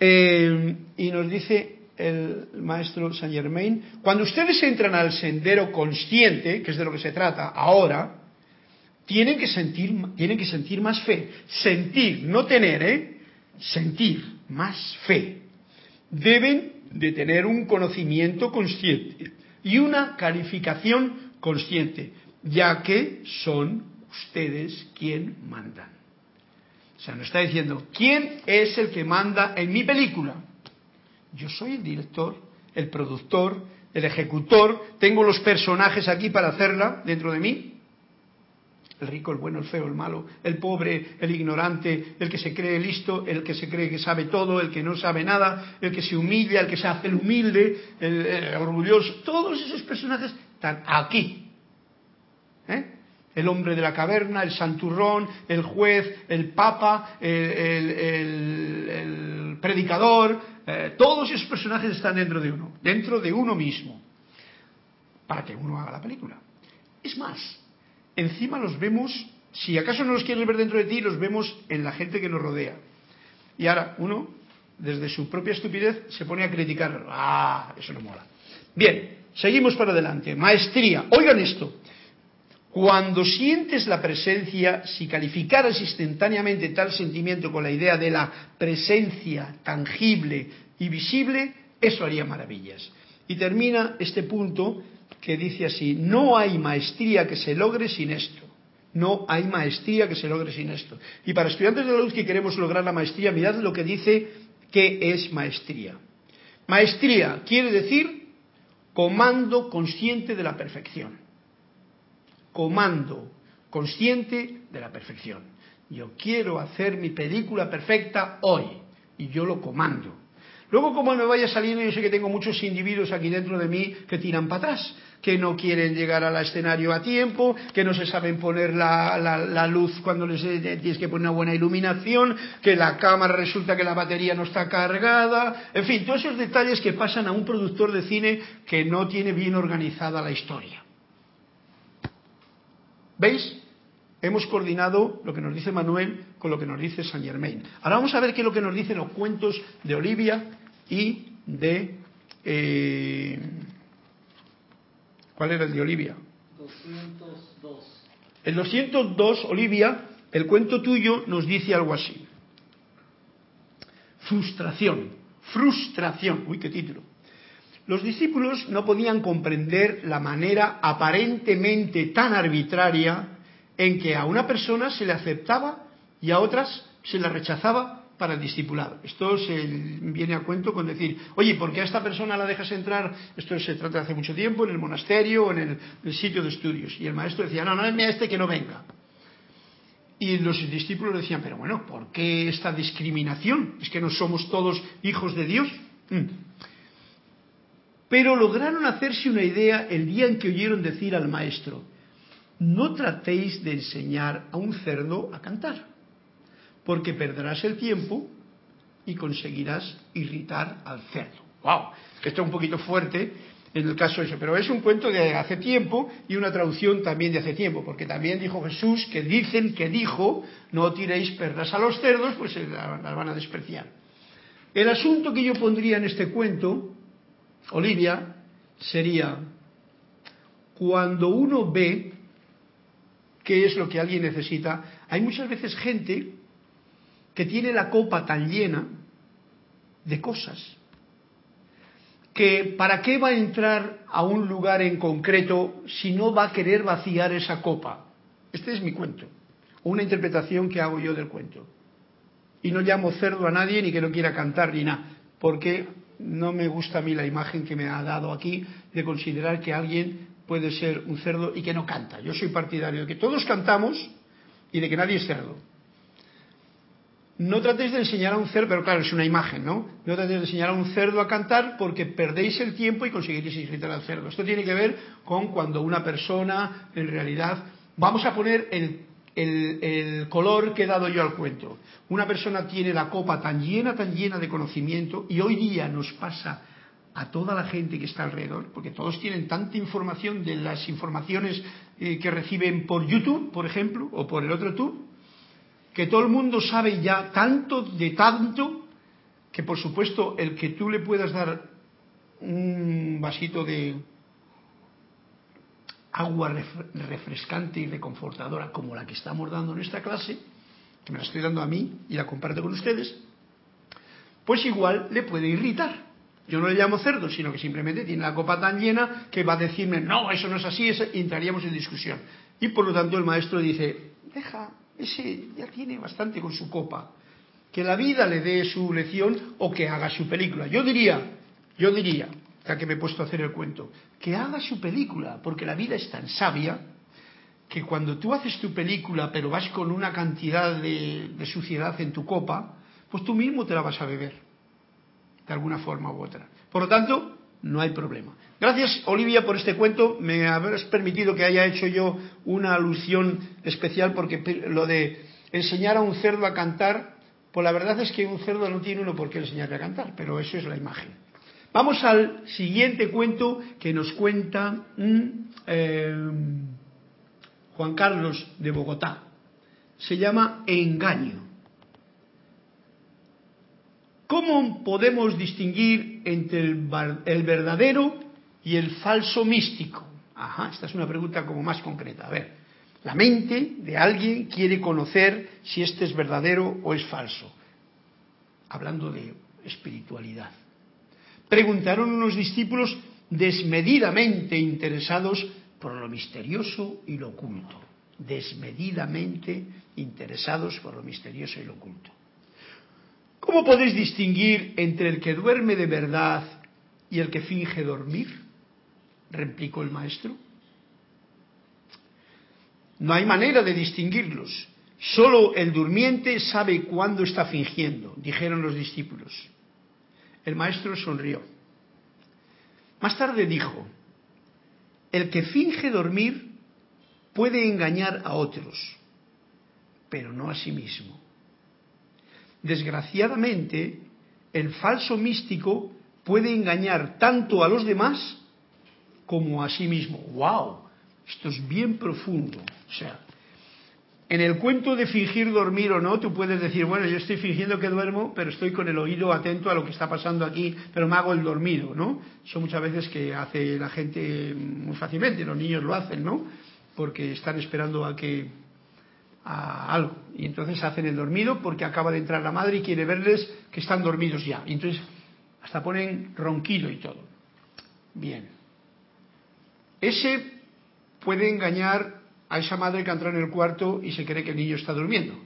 A: Eh, y nos dice el maestro Saint Germain, cuando ustedes entran al sendero consciente, que es de lo que se trata ahora, tienen que sentir, tienen que sentir más fe. Sentir, no tener, ¿eh? Sentir más fe. Deben de tener un conocimiento consciente y una calificación consciente, ya que son ustedes quien mandan. O sea, nos está diciendo, ¿quién es el que manda en mi película? Yo soy el director, el productor, el ejecutor, tengo los personajes aquí para hacerla dentro de mí. El rico, el bueno, el feo, el malo, el pobre, el ignorante, el que se cree listo, el que se cree que sabe todo, el que no sabe nada, el que se humilla, el que se hace el humilde, el, el orgulloso. Todos esos personajes están aquí. ¿Eh? el hombre de la caverna, el santurrón, el juez, el papa, el, predicador, eh, todos esos personajes están dentro de uno, dentro de uno mismo, para que uno haga la película. Es más, encima los vemos, si acaso no los quieres ver dentro de ti, los vemos en la gente que nos rodea. Y ahora uno, desde su propia estupidez, se pone a criticar, ah, eso no mola. Bien, seguimos para adelante. Maestría, oigan esto. Cuando sientes la presencia, si calificaras instantáneamente tal sentimiento con la idea de la presencia tangible y visible, eso haría maravillas. Y termina este punto que dice así, no hay maestría que se logre sin esto. No hay maestría que se logre sin esto. Y para estudiantes de la luz que queremos lograr la maestría, mirad lo que dice que es maestría. Maestría quiere decir comando consciente de la perfección. Comando consciente de la perfección. Yo quiero hacer mi película perfecta hoy y yo lo comando. Luego, como me vaya saliendo, yo sé que tengo muchos individuos aquí dentro de mí que tiran para atrás, que no quieren llegar al escenario a tiempo, que no se saben poner la, luz cuando les eh, tienes que poner una buena iluminación, que la cámara resulta que la batería no está cargada, en fin, todos esos detalles que pasan a un productor de cine que no tiene bien organizada la historia. ¿Veis? hemos coordinado lo que nos dice Manuel con lo que nos dice Saint Germain. Ahora vamos a ver qué es lo que nos dicen los cuentos de Olivia y de... Eh, ¿Cuál era el de Olivia? 202. El 202, Olivia, el cuento tuyo nos dice algo así. Frustración, frustración. Uy, qué título. Los discípulos no podían comprender la manera aparentemente tan arbitraria en que a una persona se le aceptaba y a otras se le rechazaba para el discipulado. Esto se viene a cuento con decir, oye, ¿por qué a esta persona la dejas entrar? Esto se trata de hace mucho tiempo, en el monasterio o en el, sitio de estudios. Y el maestro decía, no, no, es a este que no venga. Y los discípulos decían, pero bueno, ¿por qué esta discriminación? ¿Es que no somos todos hijos de Dios? Mm. Pero lograron hacerse una idea el día en que oyeron decir al maestro, no tratéis de enseñar a un cerdo a cantar, porque perderás el tiempo y conseguirás irritar al cerdo. ¡Wow! Esto es un poquito fuerte en el caso eso, pero es un cuento de hace tiempo y una traducción también de hace tiempo, porque también dijo Jesús que dicen que dijo, no tiréis perlas a los cerdos, pues las van a despreciar. El asunto que yo pondría en este cuento, Olivia, sería cuando uno ve qué es lo que alguien necesita. Hay muchas veces gente que tiene la copa tan llena de cosas que para qué va a entrar a un lugar en concreto si no va a querer vaciar esa copa. Este es mi cuento, una interpretación que hago yo del cuento. Y no llamo cerdo a nadie ni que no quiera cantar ni nada, porque no me gusta a mí la imagen que me ha dado aquí de considerar que alguien puede ser un cerdo y que no canta. Yo soy partidario de que todos cantamos y de que nadie es cerdo. No tratéis de enseñar a un cerdo, pero claro, es una imagen, ¿no? No tratéis de enseñar a un cerdo a cantar porque perdéis el tiempo y conseguiréis irritar al cerdo. Esto tiene que ver con cuando una persona, en realidad, vamos a poner el, el color que he dado yo al cuento. Una persona tiene la copa tan llena, tan llena de conocimiento y hoy día nos pasa a toda la gente que está alrededor, porque todos tienen tanta información de las informaciones eh, que reciben por YouTube, por ejemplo, o por el otro tour, que todo el mundo sabe ya tanto de tanto que por supuesto el que tú le puedas dar un vasito de agua refrescante y reconfortadora como la que estamos dando en esta clase, que me la estoy dando a mí y la comparto con ustedes, pues igual le puede irritar yo no le llamo cerdo, sino que simplemente tiene la copa tan llena que va a decirme, no, eso no es así, y entraríamos en discusión. Y por lo tanto el maestro dice, deja, ese ya tiene bastante con su copa, que la vida le dé su lección o que haga su película. Yo diría, yo diría, ya que me he puesto a hacer el cuento, que haga su película, porque la vida es tan sabia que cuando tú haces tu película pero vas con una cantidad de suciedad en tu copa, pues tú mismo te la vas a beber de alguna forma u otra. Por lo tanto, no hay problema. Gracias, Olivia, por este cuento. Me habrás permitido que haya hecho yo una alusión especial porque lo de enseñar a un cerdo a cantar, pues la verdad es que un cerdo no tiene uno por qué enseñarle a cantar, pero eso es la imagen. Vamos al siguiente cuento que nos cuenta mm, eh, Juan Carlos de Bogotá. Se llama Engaño. ¿Cómo podemos distinguir entre el, verdadero y el falso místico? Ajá, esta es una pregunta como más concreta. A ver, la mente de alguien quiere conocer si este es verdadero o es falso. Hablando de espiritualidad. Preguntaron unos discípulos desmedidamente interesados por lo misterioso y lo oculto. Desmedidamente interesados por lo misterioso y lo oculto. ¿Cómo podéis distinguir entre el que duerme de verdad y el que finge dormir? replicó el maestro. No hay manera de distinguirlos. Solo el durmiente sabe cuándo está fingiendo, dijeron los discípulos. El maestro sonrió. Más tarde dijo, el que finge dormir puede engañar a otros, pero no a sí mismo. Desgraciadamente, el falso místico puede engañar tanto a los demás como a sí mismo. ¡Wow! Esto es bien profundo. O sea, en el cuento de fingir dormir o no, tú puedes decir, bueno, yo estoy fingiendo que duermo, pero estoy con el oído atento a lo que está pasando aquí, pero me hago el dormido, ¿no? Eso muchas veces que hace la gente muy fácilmente, los niños lo hacen, ¿no? Porque están esperando a que a algo y entonces hacen el dormido porque acaba de entrar la madre y quiere verles que están dormidos ya. Y entonces hasta ponen ronquido y todo. Bien. Ese puede engañar a esa madre que entra en el cuarto y se cree que el niño está durmiendo.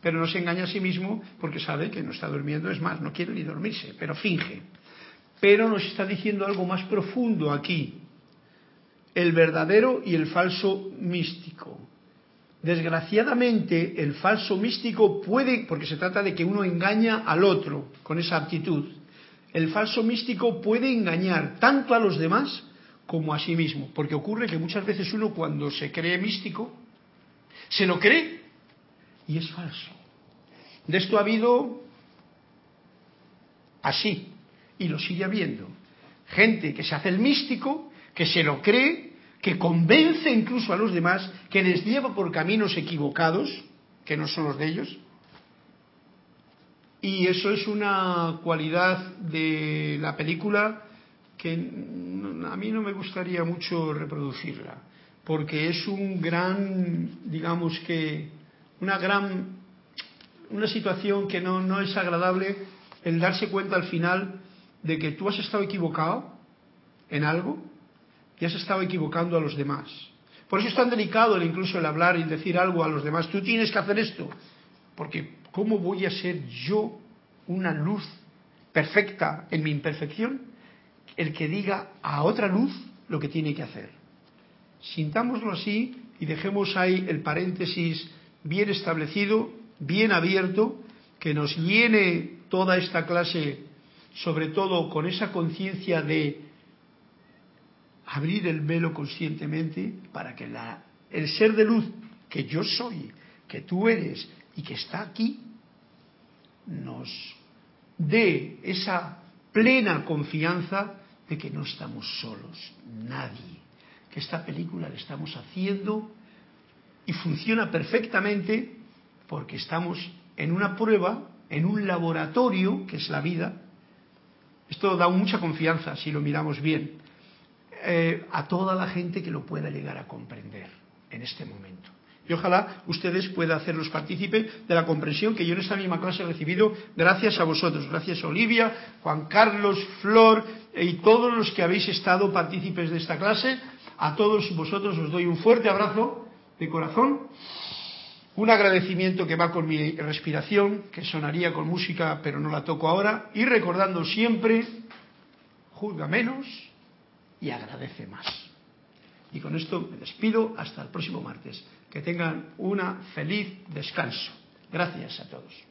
A: Pero no se engaña a sí mismo porque sabe que no está durmiendo, es más, no quiere ni dormirse, pero finge. Pero nos está diciendo algo más profundo aquí. El verdadero y el falso místico. Desgraciadamente, el falso místico puede, porque se trata de que uno engaña al otro con esa actitud, el falso místico puede engañar tanto a los demás como a sí mismo. Porque ocurre que muchas veces uno cuando se cree místico, se lo cree y es falso. De esto ha habido así y lo sigue habiendo. Gente que se hace el místico, que se lo cree, que convence incluso a los demás, que les lleva por caminos equivocados, que no son los de ellos. Y eso es una cualidad de la película que a mí no me gustaría mucho reproducirla, porque es un gran, digamos que, una gran, una situación que no, no es agradable el darse cuenta al final de que tú has estado equivocado en algo y has estado equivocando a los demás. Por eso es tan delicado el incluso el hablar y decir algo a los demás. Tú tienes que hacer esto. Porque ¿cómo voy a ser yo una luz perfecta en mi imperfección el que diga a otra luz lo que tiene que hacer. Sintámoslo así y dejemos ahí el paréntesis bien establecido, bien abierto, que nos llene toda esta clase, sobre todo con esa conciencia de abrir el velo conscientemente para que la, el ser de luz que yo soy, que tú eres y que está aquí, nos dé esa plena confianza de que no estamos solos, nadie, que esta película la estamos haciendo y funciona perfectamente porque estamos en una prueba, en un laboratorio, que es la vida. Esto da mucha confianza si lo miramos bien, eh, a toda la gente que lo pueda llegar a comprender en este momento. Y ojalá ustedes puedan hacerlos partícipe de la comprensión que yo en esta misma clase he recibido gracias a vosotros, gracias a Olivia, Juan Carlos, Flor y todos los que habéis estado partícipes de esta clase. A todos vosotros os doy un fuerte abrazo de corazón, un agradecimiento que va con mi respiración, que sonaría con música pero no la toco ahora, y recordando siempre, juzga menos y agradece más. Y con esto me despido hasta el próximo martes. Que tengan una feliz descanso. Gracias a todos.